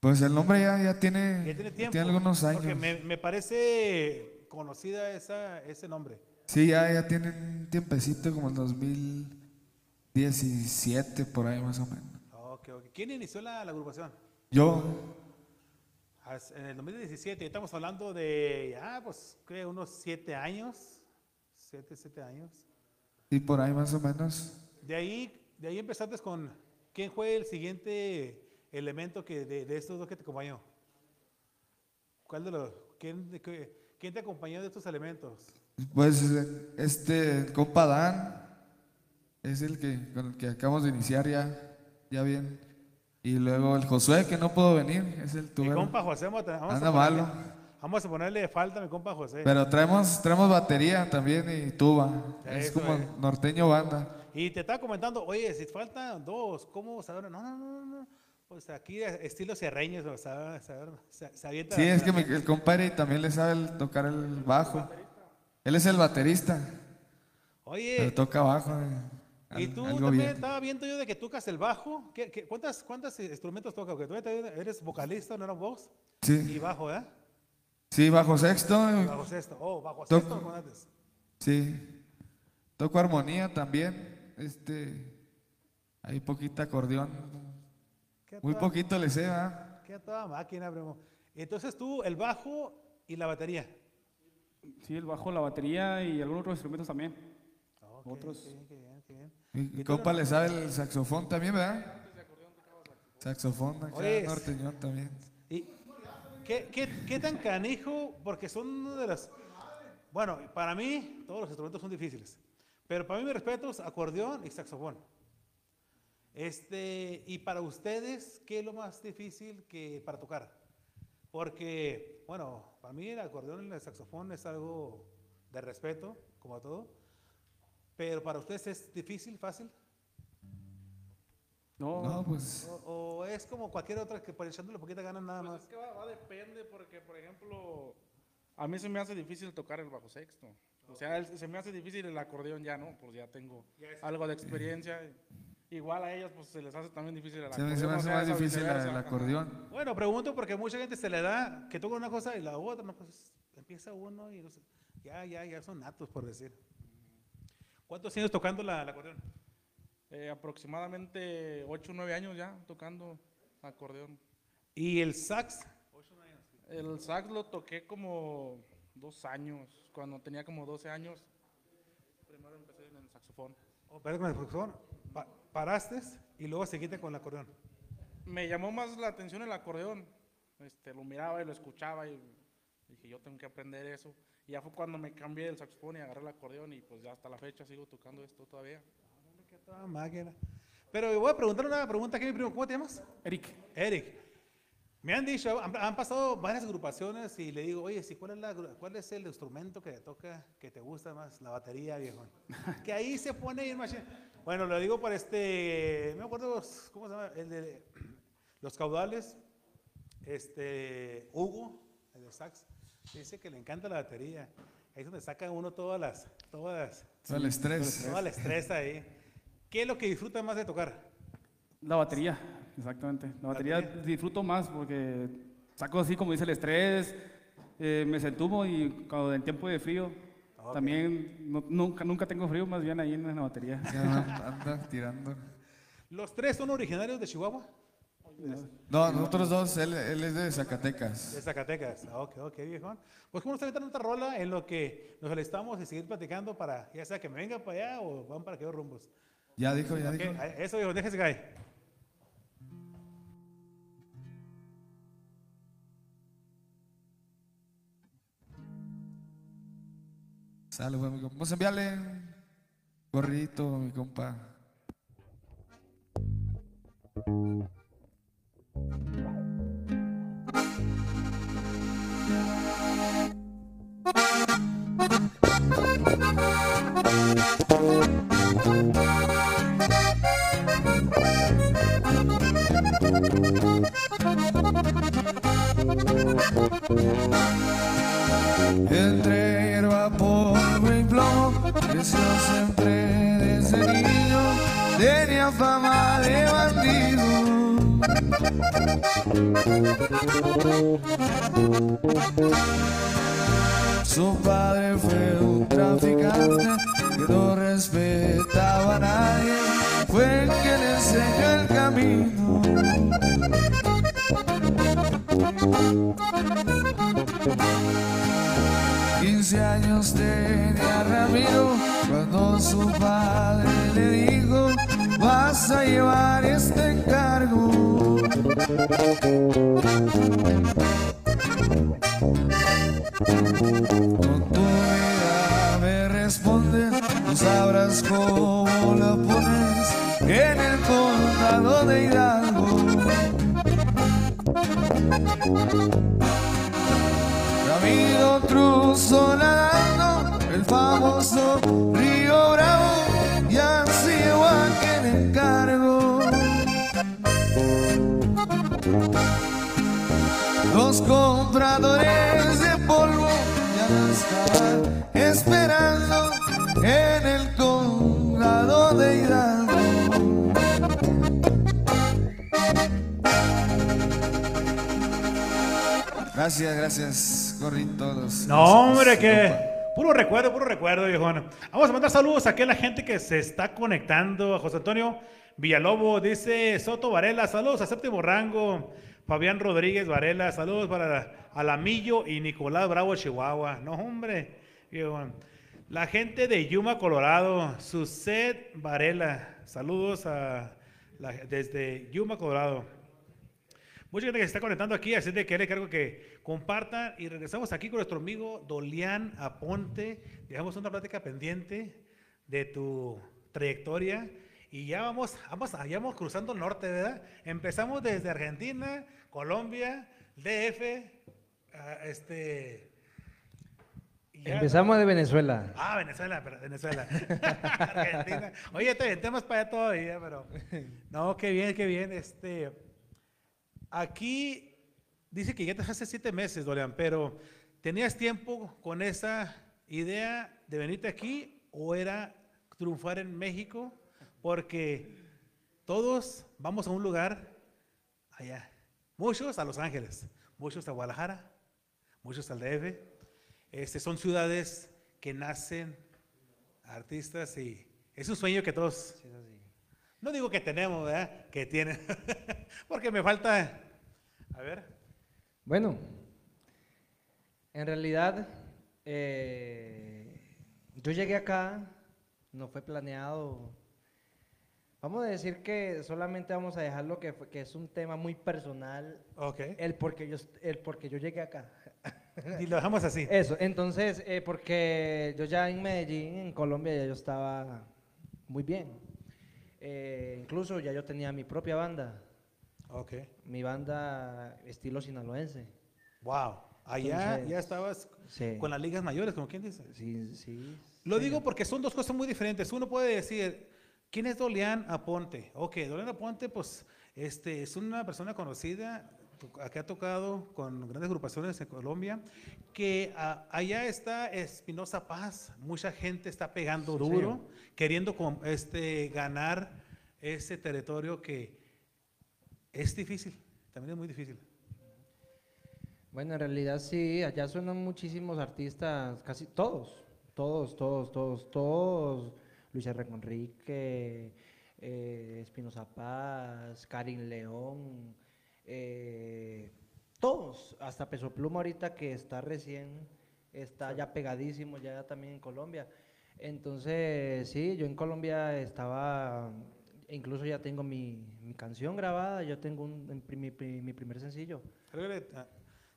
Speaker 3: Pues el nombre ya, ya tiene,
Speaker 1: ya tiene tiempo.
Speaker 3: tiene algunos años.
Speaker 1: Porque me, me parece conocida esa, ese nombre.
Speaker 3: Sí, ya, ya tiene un tiempecito como el 2017, por ahí más o menos.
Speaker 1: Ok, ok. ¿Quién inició la, la agrupación?
Speaker 3: Yo,
Speaker 1: As- En el 2017, estamos hablando de, ya, pues, ¿qué? Unos siete años. Siete, siete años.
Speaker 3: y por ahí más o menos.
Speaker 1: De ahí, de ahí empezaste con, ¿quién fue el siguiente elemento que de, de estos dos que te acompañó? ¿Cuál de los, quién, de quién te acompañó de estos elementos?
Speaker 3: Pues este el compa Dan es el que con el que acabamos de iniciar ya, ya bien. Y luego el Josué que no pudo venir, es el
Speaker 1: Mi
Speaker 3: tubero.
Speaker 1: compa José, vamos a, ponerle,
Speaker 3: malo.
Speaker 1: vamos a ponerle falta a mi compa José.
Speaker 3: Pero traemos, traemos batería también y tuba. Es
Speaker 1: Eso
Speaker 3: como norteño banda.
Speaker 1: Y te estaba comentando, oye, si faltan dos, ¿cómo saber? No, no, no, no. Pues aquí estilo serreños, o sea, se, se, avienta.
Speaker 3: Sí, es que mi- el compadre también le sabe el- tocar el bajo. Él es el baterista,
Speaker 1: Oye,
Speaker 3: pero toca bajo. eh,
Speaker 1: y tú también
Speaker 3: bien.
Speaker 1: estaba viendo yo de que tocas el bajo. ¿Qué, qué- cuántas, ¿Cuántos instrumentos tocas? Porque tú eres vocalista, no eres voz. Y
Speaker 3: Sí,
Speaker 1: bajo, ¿eh?
Speaker 3: sí, bajo sexto.
Speaker 1: Bajo sexto. Oh, bajo sexto. ¿cómo antes?
Speaker 3: Sí. Toco armonía también. Este. Hay poquita acordeón.
Speaker 1: ¿Qué
Speaker 3: Muy poquito le sé, ¿verdad?
Speaker 1: ¿Qué toda máquina, primo? Entonces tú, el bajo y la batería.
Speaker 7: Sí, el bajo, la batería y algunos otros instrumentos también.
Speaker 1: Ok,
Speaker 7: Otros.
Speaker 1: qué bien, qué bien, qué ¿Y tú
Speaker 3: compa le sabe el saxofón también, ¿verdad? Saxofón, acá,
Speaker 1: Oye,
Speaker 3: norteñón también.
Speaker 1: ¿Y qué, qué, qué tan canijo? Porque son uno de las... Bueno, para mí todos los instrumentos son difíciles. Pero para mí mis respetos, acordeón y saxofón. Este, y para ustedes, ¿qué es lo más difícil que para tocar? Porque, bueno, para mí el acordeón y el saxofón es algo de respeto, como todo. Pero para ustedes es difícil, fácil.
Speaker 7: No,
Speaker 3: No, pues.
Speaker 1: O, o es como cualquier otra que por echándole poquita ganas nada
Speaker 4: Pues
Speaker 1: más.
Speaker 4: es que va, va depende porque, por ejemplo, a mí se me hace difícil tocar el bajo sexto. O sea, el- se me hace difícil el acordeón ya, ¿no? Pues ya tengo algo de experiencia. Igual a ellos, pues se les hace también difícil el acordeón.
Speaker 3: se me hace más difícil el
Speaker 4: ajá.
Speaker 3: acordeón.
Speaker 1: Bueno, pregunto porque mucha gente se le da que toca una cosa y la otra, no, pues empieza uno y no sé, ya, ya, ya son natos, por decir. ¿Cuántos años tocando la, la acordeón?
Speaker 4: Eh, aproximadamente 8 o 9 años ya tocando acordeón.
Speaker 1: Y el sax,
Speaker 4: El sax lo toqué como dos años, cuando tenía como 12 años. Primero empecé en el saxofón.
Speaker 1: oh, perdón, con el saxofón. Pa- paraste y luego seguiste con el acordeón.
Speaker 4: Me llamó más la atención el acordeón. Este, lo miraba y lo escuchaba y dije, yo tengo que aprender eso. Y ya fue cuando me cambié del saxofón y agarré el acordeón y pues ya hasta la fecha sigo tocando esto todavía.
Speaker 1: Pero voy a preguntar una pregunta aquí, mi primo. ¿Cómo te llamas?
Speaker 7: Eric,
Speaker 1: Eric. Me han dicho, han, han pasado varias agrupaciones y le digo, oye, si ¿cuál, es la ¿cuál es el instrumento que te toca, que te gusta más? La batería, viejo. que ahí se pone ir machín. Bueno, lo digo por este, no me acuerdo, ¿cómo se llama? El de los caudales, este, Hugo, el de sax, dice que le encanta la batería. Ahí es donde saca uno todas las, todas,
Speaker 5: Todo el estrés.
Speaker 1: toda la estrés ahí. ¿Qué es lo que disfruta más de tocar?
Speaker 7: la batería, exactamente. La batería
Speaker 1: Batería.
Speaker 7: disfruto más porque saco así, como dice el estrés, eh, me sentumo y cuando en tiempo de frío,
Speaker 1: Ok.
Speaker 7: también no- nunca, nunca tengo frío, más bien ahí en la batería.
Speaker 5: Ya anda tirando.
Speaker 1: ¿Los tres son originarios de Chihuahua?
Speaker 5: No, nosotros dos, él, él es de
Speaker 1: De
Speaker 5: Zacatecas.
Speaker 1: Zacatecas. Ah, Ok, ok, viejón. Pues como nos está otra rola en lo que nos alistamos y seguir platicando para, ya sea que me venga para allá o van para aquellos rumbos.
Speaker 5: Ya dijo, ya
Speaker 1: Ok,
Speaker 5: dijo.
Speaker 1: Eso, viejo, déjese caer.
Speaker 5: Sale, pues. Vamos a enviarle gorrito, mi compa.
Speaker 3: Creció siempre desde niño, tenía fama de bandido. Su padre fue un traficante que no respetaba a nadie, fue el que le enseñó el camino. Quince años tenía Ramiro cuando su padre le dijo, vas a llevar este encargo. Con tu vida me respondes, tú sabrás cómo la pones en el condado de Hidalgo. Camino cruzo compradores de polvo ya estaban esperando en el condado de Hidalgo. Gracias, gracias, gorritos.
Speaker 1: No, hombre, que puro recuerdo, puro recuerdo, viejón. Vamos a mandar saludos aquí a la gente que se está conectando. José Antonio Villalobos dice Soto Varela, saludos a Séptimo Rango. Fabián Rodríguez Varela, saludos para Alamillo y Nicolás Bravo, Chihuahua. No, hombre. La gente de Yuma, Colorado, Suset Varela, saludos a la- desde Yuma, Colorado. Mucha gente que se está conectando aquí, así de que le cargo que compartan y regresamos aquí con nuestro amigo Dolian Aponte. Dejamos una plática pendiente de tu trayectoria y ya vamos, vamos, ya vamos cruzando el norte, ¿verdad? Empezamos desde Argentina, Colombia, DF, ah, este... ya-
Speaker 6: Empezamos de Venezuela.
Speaker 1: Ah, Venezuela, pero- Venezuela. Argentina. Oye, te temas para allá todavía, pero. No, qué bien, qué bien. Este. Aquí dice que ya te hace siete meses, Dorian, pero ¿tenías tiempo con esa idea de venirte aquí o era triunfar en México? Porque todos vamos a un lugar allá. Muchos a Los Ángeles, muchos a Guadalajara, muchos al DF. Este, son ciudades que nacen artistas y es un sueño que todos, no digo que tenemos, ¿verdad? Que tienen, porque me falta, a ver,
Speaker 6: Bueno, en realidad eh, yo llegué acá, no fue planeado, Vamos a decir que solamente vamos a dejarlo que, fue- que es un tema muy personal,
Speaker 1: Ok.
Speaker 6: el porque yo, est- el porque yo llegué acá.
Speaker 1: Y lo dejamos así.
Speaker 6: Eso, entonces, eh, porque yo ya en Medellín, en Colombia, ya yo estaba muy bien. Eh, incluso ya yo tenía mi propia banda,
Speaker 1: Ok.
Speaker 6: mi banda estilo sinaloense.
Speaker 1: Wow. Allá
Speaker 6: Entonces,
Speaker 1: ya estabas
Speaker 6: sí.
Speaker 1: con las ligas mayores, como quien dice.
Speaker 6: Sí, sí.
Speaker 1: Lo digo porque son dos cosas muy diferentes. Uno puede decir, ¿quién es Dolian Aponte? Ok, Dolian Aponte, pues, este, es una persona conocida que ha tocado con grandes agrupaciones en Colombia, que ah, allá está Espinosa Paz. Mucha gente está pegando duro, queriendo este, ganar ese territorio que es difícil, también es muy difícil.
Speaker 6: Bueno, en realidad sí, allá suenan muchísimos artistas, casi todos, todos, todos, todos, todos. Luis R. Conrique, eh, Espinoza Paz, Karin León, eh, todos, hasta Peso Pluma ahorita que está recién, está ya pegadísimo, ya también en Colombia. Entonces, sí, yo en Colombia estaba, incluso ya tengo mi, mi canción grabada, yo tengo un, mi, primer sencillo.
Speaker 1: Que, ah,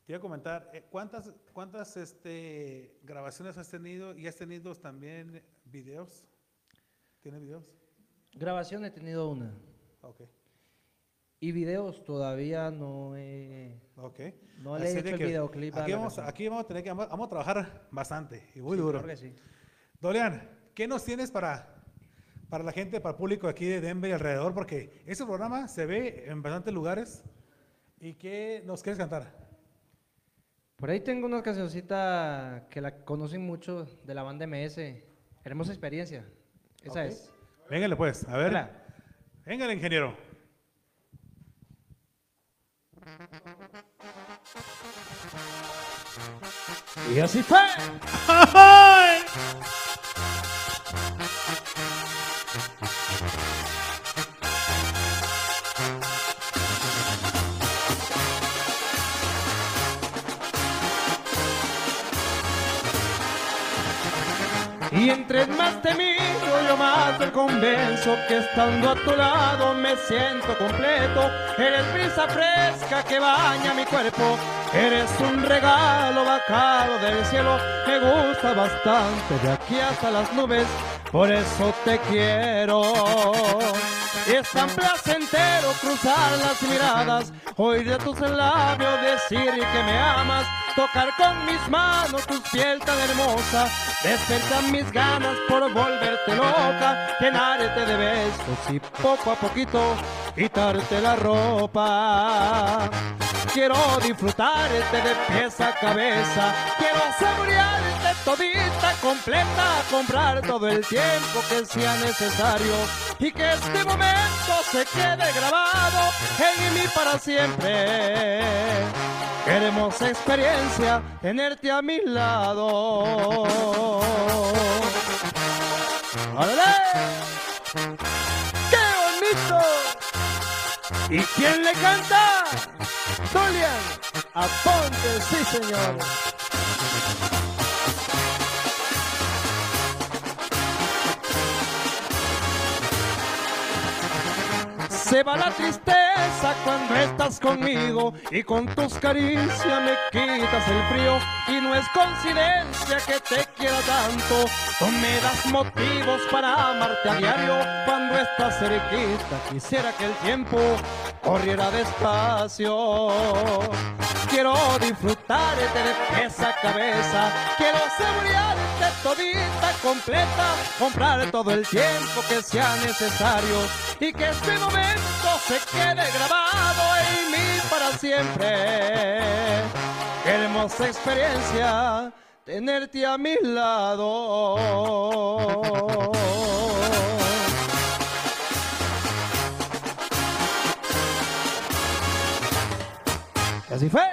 Speaker 1: Te iba a comentar, eh, ¿cuántas, cuántas este, grabaciones has tenido y has tenido también videos? ¿Tienes videos?
Speaker 6: Grabación he tenido una.
Speaker 1: Ok,
Speaker 6: Y videos todavía no he...
Speaker 1: ok.
Speaker 6: No le he
Speaker 1: Así
Speaker 6: hecho
Speaker 1: de
Speaker 6: el videoclip a
Speaker 1: Aquí
Speaker 6: la
Speaker 1: vamos,
Speaker 6: canción.
Speaker 1: aquí vamos a tener que, vamos vamos a trabajar bastante y muy
Speaker 6: Sí,
Speaker 1: duro.
Speaker 6: claro que sí.
Speaker 1: Dolian, ¿qué nos tienes para, para la gente, para el público aquí de Denver y alrededor? Porque ese programa se ve en bastantes lugares. ¿Y qué nos quieres cantar?
Speaker 6: Por ahí tengo una cancioncita que la conocen mucho de la banda MS. Hermosa experiencia. Esa es.
Speaker 1: Véngale pues, a ver.
Speaker 6: Hola.
Speaker 1: Véngale, ingeniero.
Speaker 6: Y así fue. Y entre más te miro, yo más te convenzo que estando a tu lado me siento completo. Eres brisa fresca que baña mi cuerpo. Eres un regalo bajado del cielo. Me gusta bastante de aquí hasta las nubes. Por eso te quiero. Es tan placentero cruzar las miradas, oír de tus labios decir que me amas, tocar con mis manos tu piel tan hermosa, despertar mis ganas por volverte loca, llenarte de besos y poco a poquito quitarte la ropa. Quiero disfrutarte de pies a cabeza, quiero saborearte todita completa, comprar todo el tiempo que sea necesario y que este momento se quede grabado en mí para siempre. Queremos experiencia, tenerte a mi lado. ¡Órale! ¡Qué bonito! ¿Y quién le canta? Dolian Aponte, sí señor. Se va la tristeza cuando estás conmigo y con tus caricias me quitas el frío y no es coincidencia que te quiera tanto. Tú me das motivos para amarte a diario cuando estás cerquita. Quisiera que el tiempo corriera despacio. Quiero disfrutarte de esa cabeza, quiero saborearte todita completa, comprar todo el tiempo que sea necesario y que este momento se quede grabado en mí para siempre. Hermosa experiencia tenerte a mi lado. Así fue.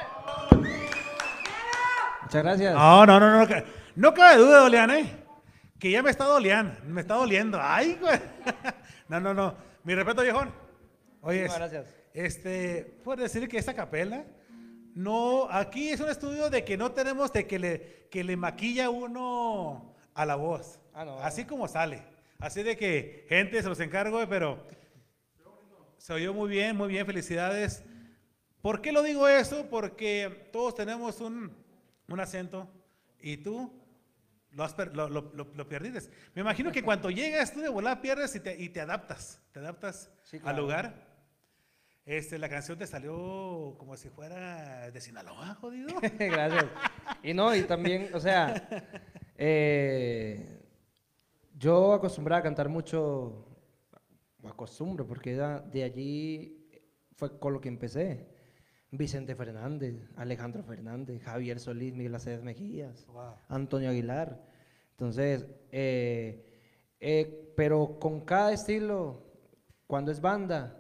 Speaker 6: Muchas gracias.
Speaker 1: No, no, no, no. ca- No cabe duda, Dolian, ¿eh? Que ya me está doliendo, me está doliendo. Ay, güey. No, no, no. Mi respeto, viejón. Oye,
Speaker 6: gracias.
Speaker 1: este, puedo decir que esta capela, no, aquí es un estudio de que no tenemos de que le, que le maquilla uno a la voz.
Speaker 6: Ah, no.
Speaker 1: Así como sale. Así de que, gente, se los encargo, pero se oyó muy bien, muy bien, felicidades. ¿Por qué lo digo eso? Porque todos tenemos un, un acento y tú lo, has lo, lo, lo- perdiste. Me imagino que cuando llegas tú de volar pierdes y te, y te adaptas, te adaptas
Speaker 6: Sí,
Speaker 1: al
Speaker 6: claro.
Speaker 1: lugar. Este, la canción te salió como si fuera de Sinaloa, jodido.
Speaker 6: Gracias. Y no, y también, o sea, eh, yo acostumbraba a cantar mucho, acostumbro, porque era- de allí fue con lo que empecé. Vicente Fernández, Alejandro Fernández, Javier Solís, Miguel Aceves Mejías,
Speaker 1: Wow.
Speaker 6: Antonio Aguilar. Entonces, eh, eh, pero con cada estilo, cuando es banda,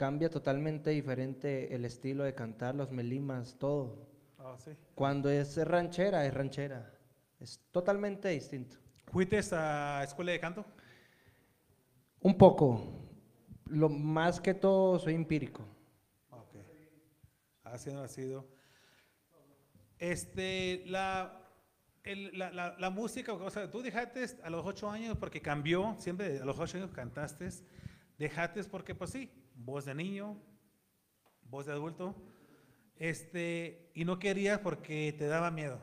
Speaker 6: cambia totalmente diferente el estilo de cantar, los melimas, todo.
Speaker 1: Ah, sí.
Speaker 6: Cuando es ranchera, es ranchera. Es totalmente distinto.
Speaker 1: ¿Fuiste a escuela de canto?
Speaker 6: Un poco. Lo más que todo soy empírico.
Speaker 1: Ok. Así no ha sido. Este, la, el- la, la- la música, o sea, tú dejaste a los ocho años porque cambió, siempre a los ocho años cantaste, dejaste porque, pues sí, voz de niño, voz de adulto, este, y no querías porque te daba miedo.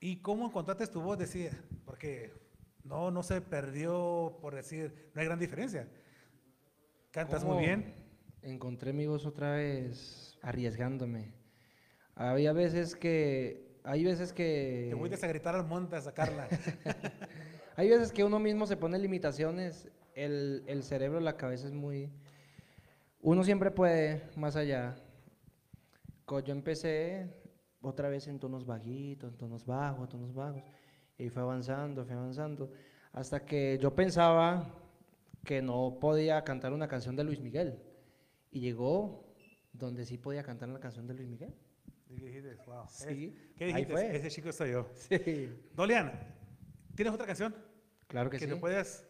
Speaker 1: ¿Y cómo encontraste tu voz? Decía, porque no, no se perdió, por decir, no hay gran diferencia. Cantas muy
Speaker 6: ¿Cómo
Speaker 1: bien.
Speaker 6: Encontré mi voz otra vez arriesgándome. Había veces que... Hay veces que...
Speaker 1: Te fuiste a gritar al monte a sacarla.
Speaker 6: Hay veces que uno mismo se pone limitaciones, el, el cerebro, la cabeza es muy... Uno siempre puede más allá. Co- Yo empecé otra vez en tonos bajitos, en tonos bajos, tonos bajos, y fue avanzando, fue avanzando, hasta que yo pensaba que no podía cantar una canción de Luis Miguel, y llegó donde sí podía cantar una canción de Luis Miguel.
Speaker 1: Wow.
Speaker 6: Sí,
Speaker 1: ¿Qué
Speaker 6: ahí
Speaker 1: dijiste?
Speaker 6: fue.
Speaker 1: Ese chico soy yo.
Speaker 6: Sí,
Speaker 1: Dolian, ¿tienes otra canción?
Speaker 6: claro que
Speaker 1: que
Speaker 6: sí.
Speaker 1: te puedas.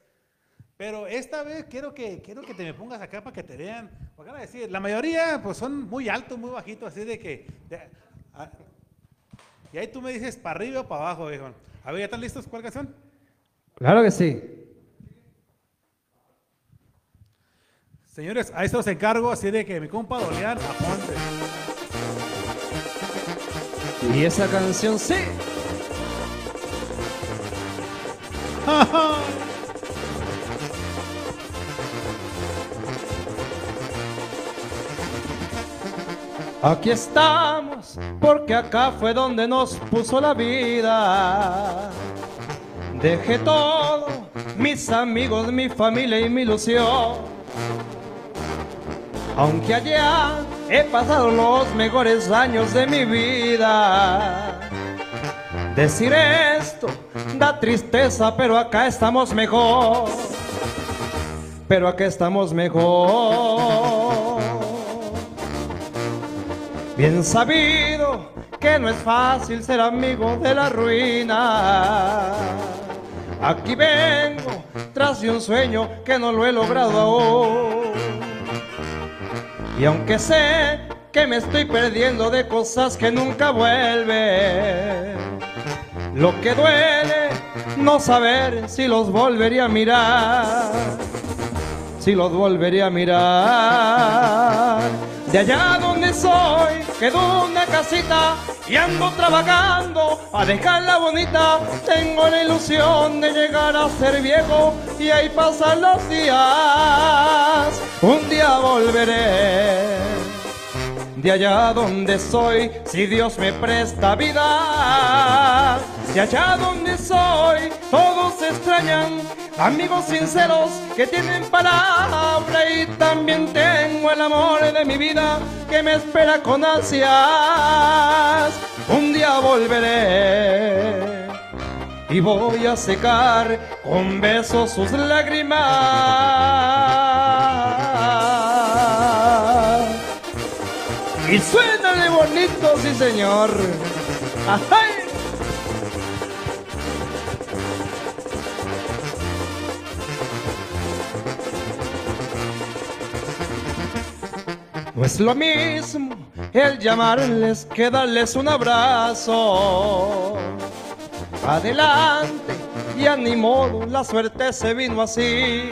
Speaker 1: Pero esta vez quiero que, quiero que te me pongas acá para que te vean. Porque van a decir, la mayoría pues son muy altos, muy bajitos, así de que. de- y ahí tú me dices para arriba o para abajo, viejo. A ver, ¿ya están listos? ¿Cuál canción?
Speaker 6: Claro que sí.
Speaker 1: Señores, a esto los encargo, así de que mi compa Dolian aponte.
Speaker 6: Y esa canción sí. Aquí estamos, porque acá fue donde nos puso la vida. Dejé todo, mis amigos, mi familia y mi ilusión. Aunque allá he pasado los mejores años de mi vida. Decir esto da tristeza, pero acá estamos mejor. Pero acá estamos mejor. Bien sabido que no es fácil ser amigo de la ruina. Aquí vengo tras de un sueño que no lo he logrado aún. Y aunque sé que me estoy perdiendo de cosas que nunca vuelven, lo que duele no saber si los volvería a mirar, si los volvería a mirar. De allá donde soy, quedó una casita y ando trabajando a dejarla bonita. Tengo la ilusión de llegar a ser viejo y ahí pasan los días. Un día volveré de allá donde soy, si Dios me presta vida. De allá donde soy, todos extrañan, amigos sinceros que tienen palabra y también tengo el amor de mi vida que me espera con ansias. Un día volveré y voy a secar con besos sus lágrimas. Y suénale bonito, sí señor. ¡Ajay! No es lo mismo el llamarles que darles un abrazo. Adelante, ya ni la suerte se vino así.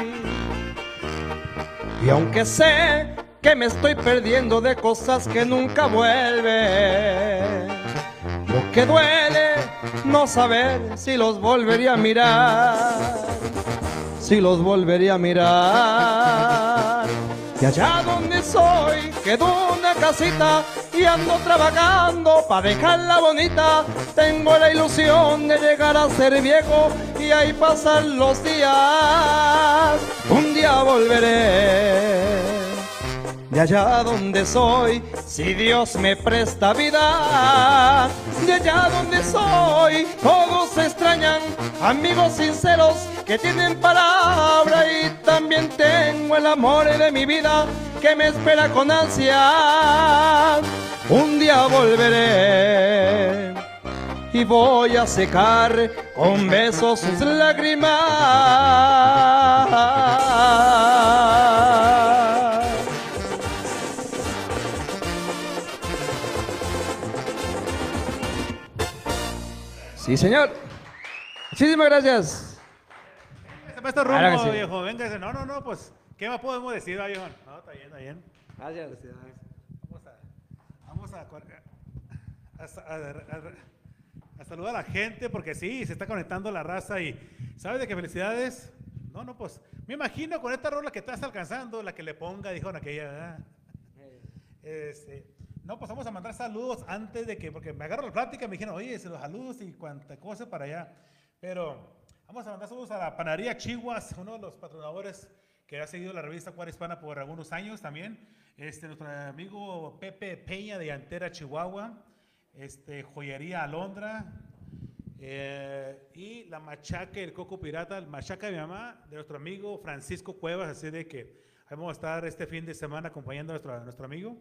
Speaker 6: Y aunque sé que me estoy perdiendo de cosas que nunca vuelven, lo que duele no saber si los volvería a mirar, si los volvería a mirar. Y allá donde soy quedó una casita y ando trabajando para dejarla bonita. Tengo la ilusión de llegar a ser viejo y ahí pasan los días. Un día volveré de allá donde soy, si Dios me presta vida, de allá donde soy, todos se extrañan, amigos sinceros que tienen palabra y también tengo el amor de mi vida que me espera con ansia. Un día volveré y voy a secar con besos sus lágrimas. Sí, señor. Muchísimas gracias.
Speaker 1: Se me está rumbo,
Speaker 8: Claro que sí.
Speaker 1: viejo. Véngase. No, no, no, pues, ¿qué más podemos decir, viejo? No, está bien, está bien.
Speaker 8: Gracias.
Speaker 1: Vamos a, vamos a, a, a- a- a saludar a la gente porque sí, se está conectando la raza y ¿sabes de qué felicidades? No, no, pues me imagino con esta rola que estás alcanzando, la que le ponga, dijo aquella, ¿verdad? Este, no, pues vamos a mandar saludos antes de que, porque me agarro la plática me dijeron, oye, se los saludos y cuánta cosa para allá. Pero vamos a mandar saludos a la panadería Chihuas, uno de los patrocinadores que ha seguido la revista Cuara Hispana por algunos años también. Este, nuestro amigo Pepe Peña de Antera, Chihuahua. Este, Joyería Alondra. eh, y la machaca, el coco pirata, el machaca de mi mamá, de nuestro amigo Francisco Cuevas. Así de que vamos a estar este fin de semana acompañando a nuestro, a nuestro amigo.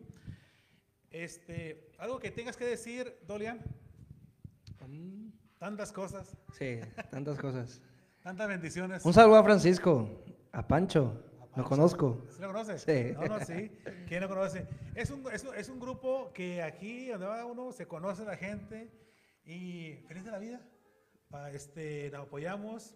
Speaker 1: Este, algo que tengas que decir, Dolian. Tantas cosas,
Speaker 8: Sí, tantas cosas.
Speaker 1: tantas bendiciones.
Speaker 8: Un saludo a Francisco, a Pancho, lo conozco.
Speaker 1: ¿Sí lo conoces?
Speaker 8: Sí.
Speaker 1: No, no, sí. ¿Quién lo conoce? Es un, es, un, es un grupo que aquí, donde va uno, se conoce la gente y feliz de la vida. Este, nos apoyamos.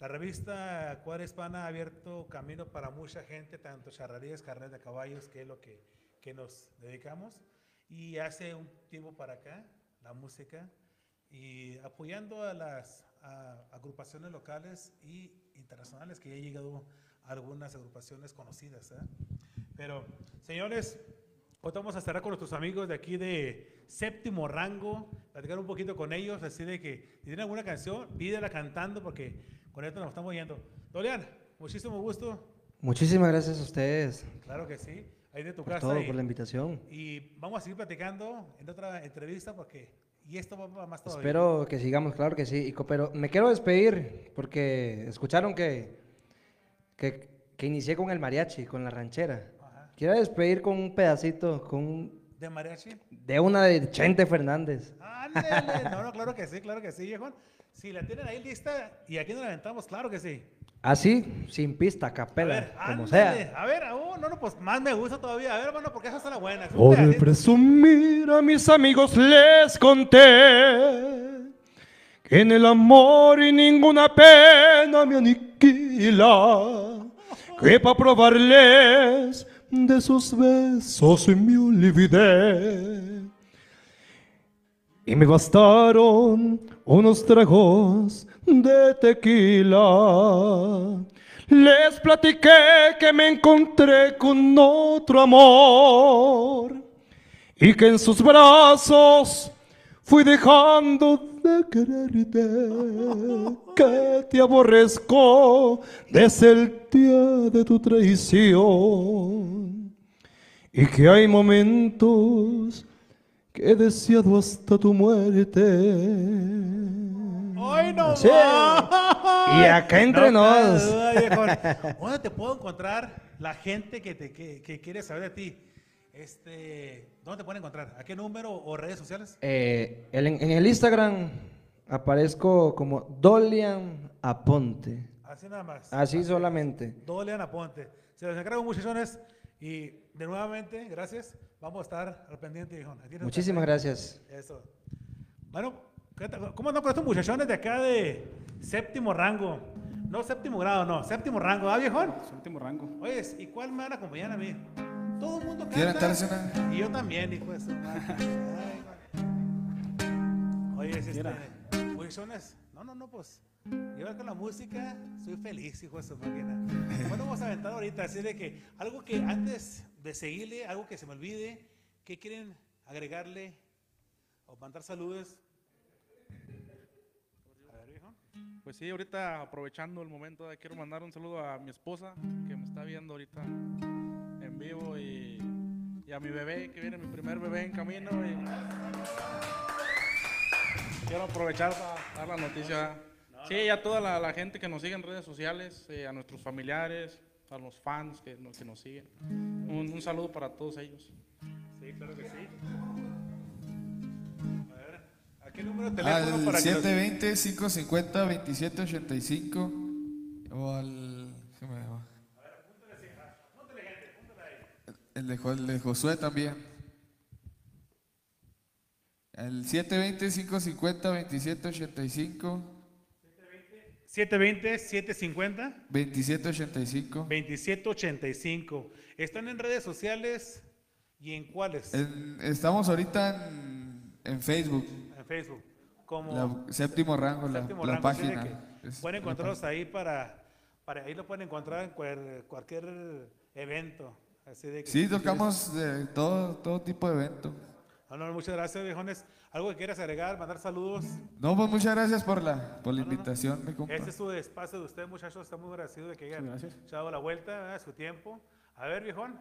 Speaker 1: La revista Cuadra Hispana ha abierto camino para mucha gente, tanto charrerías, carreras de caballos, que es lo que, que nos dedicamos. Y hace un tiempo para acá, la música, y apoyando a las a agrupaciones locales y internacionales, que ya han llegado algunas agrupaciones conocidas. ¿eh? Pero, señores, hoy vamos a cerrar con nuestros amigos de aquí de séptimo rango, platicar un poquito con ellos, así de que si tienen alguna canción, pídela cantando porque con esto nos estamos yendo. Dolian, muchísimo gusto,
Speaker 8: Muchísimas gracias a ustedes
Speaker 1: claro que sí, ahí de tu
Speaker 8: por
Speaker 1: casa.
Speaker 8: todo,
Speaker 1: y-
Speaker 8: por la invitación.
Speaker 1: y vamos a seguir platicando en otra entrevista porque, y esto va más todavía.
Speaker 8: Espero que sigamos, claro que sí. Pero me quiero despedir porque escucharon que, que, que inicié con el mariachi, con la ranchera.
Speaker 1: Ajá.
Speaker 8: Quiero despedir con un pedacito, con un-
Speaker 1: ¿De mariachi?
Speaker 8: de una de Chente Fernández.
Speaker 1: Ándale. No, no, claro que sí, claro que sí, viejo. Si la tienen ahí lista y aquí nos la aventamos, claro que sí.
Speaker 8: Así, sin pista, A capela,
Speaker 1: ver,
Speaker 8: como
Speaker 1: ándale.
Speaker 8: sea.
Speaker 1: A ver, oh, no, no, pues más me gusta todavía. A ver, hermano, porque esa está la buena. Es
Speaker 6: Por
Speaker 1: pedacito.
Speaker 6: presumir a mis amigos les conté que en el amor y ninguna pena me aniquila, que para probarles de sus besos me olvidé. Y me bastaron unos tragos de tequila. Les platiqué que me encontré con otro amor y que en sus brazos fui dejando de quererte, que te aborrezco desde el día de tu traición y que hay momentos que he deseado hasta tu muerte.
Speaker 1: ¡Ay, no!
Speaker 8: Sí. Y acá entre nos.
Speaker 1: ¿Dónde te puedo encontrar la gente que, te, que, que quiere saber de ti? Este, ¿Dónde te pueden encontrar? ¿A qué número o redes sociales?
Speaker 8: Eh, el- en, en el Instagram aparezco como Dolian Aponte.
Speaker 1: Así nada más.
Speaker 8: Así solamente.
Speaker 1: Dolian Aponte. Se los encargo muchachones y de nuevamente, gracias. Vamos a estar al pendiente, nos
Speaker 8: Muchísimas gracias.
Speaker 1: Eso. Bueno. ¿cómo andan con estos muchachones de acá de séptimo rango? No, séptimo grado, no. Séptimo rango, ¿ah, viejón?
Speaker 7: Séptimo rango.
Speaker 1: Oye, ¿y cuál me van a acompañar a mí? Todo el mundo
Speaker 3: ¿Quieren
Speaker 1: canta. Y yo también, hijo de su madre. Ay, güey. Oye, es este. Jonas. No, no, no, pues. Yo con la música soy feliz, hijo de su máquina. Bueno, vamos a aventar ahorita, así de que algo que antes de seguirle, algo que se me olvide, ¿qué quieren agregarle o mandar saludos? A ver, viejo.
Speaker 4: Pues sí, ahorita aprovechando el momento, eh, quiero mandar un saludo a mi esposa que me está viendo ahorita en vivo y, y a mi bebé, que viene mi primer bebé en camino. Y quiero aprovechar para dar la noticia. Sí, y a toda la, la gente que nos sigue en redes sociales, eh, a nuestros familiares, a los fans que, nos- que nos siguen. Un, un saludo para todos ellos.
Speaker 1: Sí, claro que sí. A ver, ¿a qué número de teléfono
Speaker 3: Al
Speaker 1: para que los-
Speaker 3: 720-550-2785 o al... ¿qué me va? El de, el de Josué también. El 720-550-2785.
Speaker 1: 720 750
Speaker 3: 2785.
Speaker 1: 2785. ¿Están en redes sociales y en cuáles?
Speaker 3: En- estamos ahorita en, en Facebook,
Speaker 1: En Facebook. Como
Speaker 3: la, séptimo rango, la,
Speaker 1: Séptimo
Speaker 3: la
Speaker 1: rango, así de
Speaker 3: página.
Speaker 1: que
Speaker 3: Es
Speaker 1: pueden encontrarlos ahí para, para ahí lo pueden encontrar en cuer- cualquier evento. Así de que
Speaker 3: Sí, tocamos de todo, todo tipo de evento.
Speaker 1: No, no, muchas gracias, viejones. ¿Algo que quieras agregar? ¿Mandar saludos?
Speaker 3: No, pues muchas gracias por la, por la invitación.
Speaker 1: Este es su espacio de usted, muchachos. Estamos muy agradecidos de que hayan echado la vuelta, ¿verdad? su tiempo. A ver, viejón.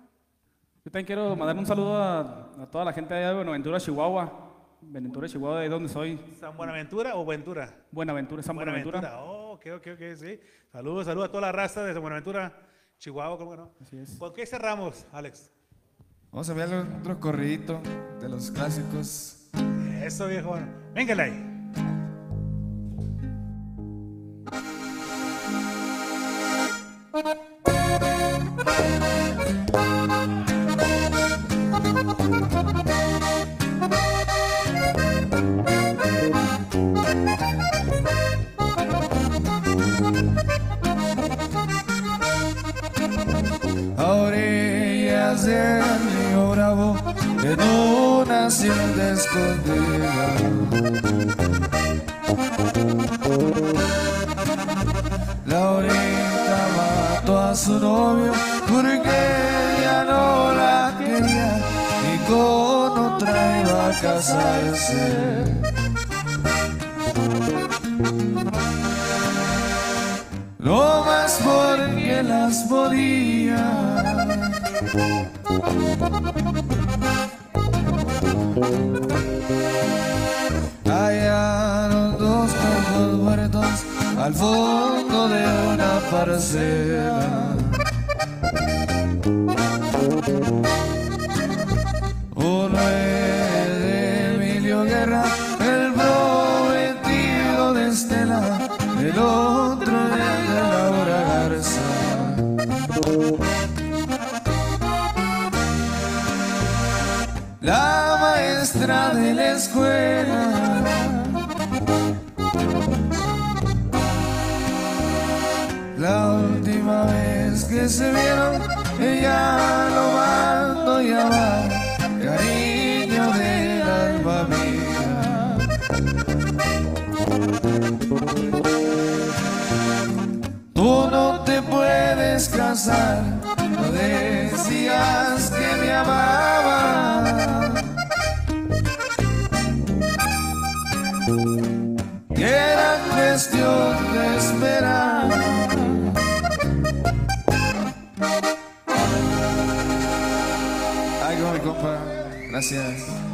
Speaker 7: Yo también quiero mandar un saludo a, a toda la gente allá de Buenaventura, Chihuahua. Buenaventura, Chihuahua, de donde soy.
Speaker 1: ¿San Buenaventura o Ventura?
Speaker 7: Buenaventura, San Buenaventura.
Speaker 1: Oh, ok, ok, ok, sí. Saludos, saludos a toda la raza de San Buenaventura, Chihuahua, ¿cómo no?
Speaker 7: Así es.
Speaker 1: ¿Con qué cerramos, Alex?
Speaker 3: Vamos a ver otro corridito de los clásicos.
Speaker 1: Eso, viejón. Véngale ahí.
Speaker 3: Río Bravo, en una hacienda escondida. Laurita mató a su novio porque ella no la quería y con otra iba a casarse. No más porque las podía. Hallaron dos cuerpos muertos al fondo de una parcela. Vez Ay,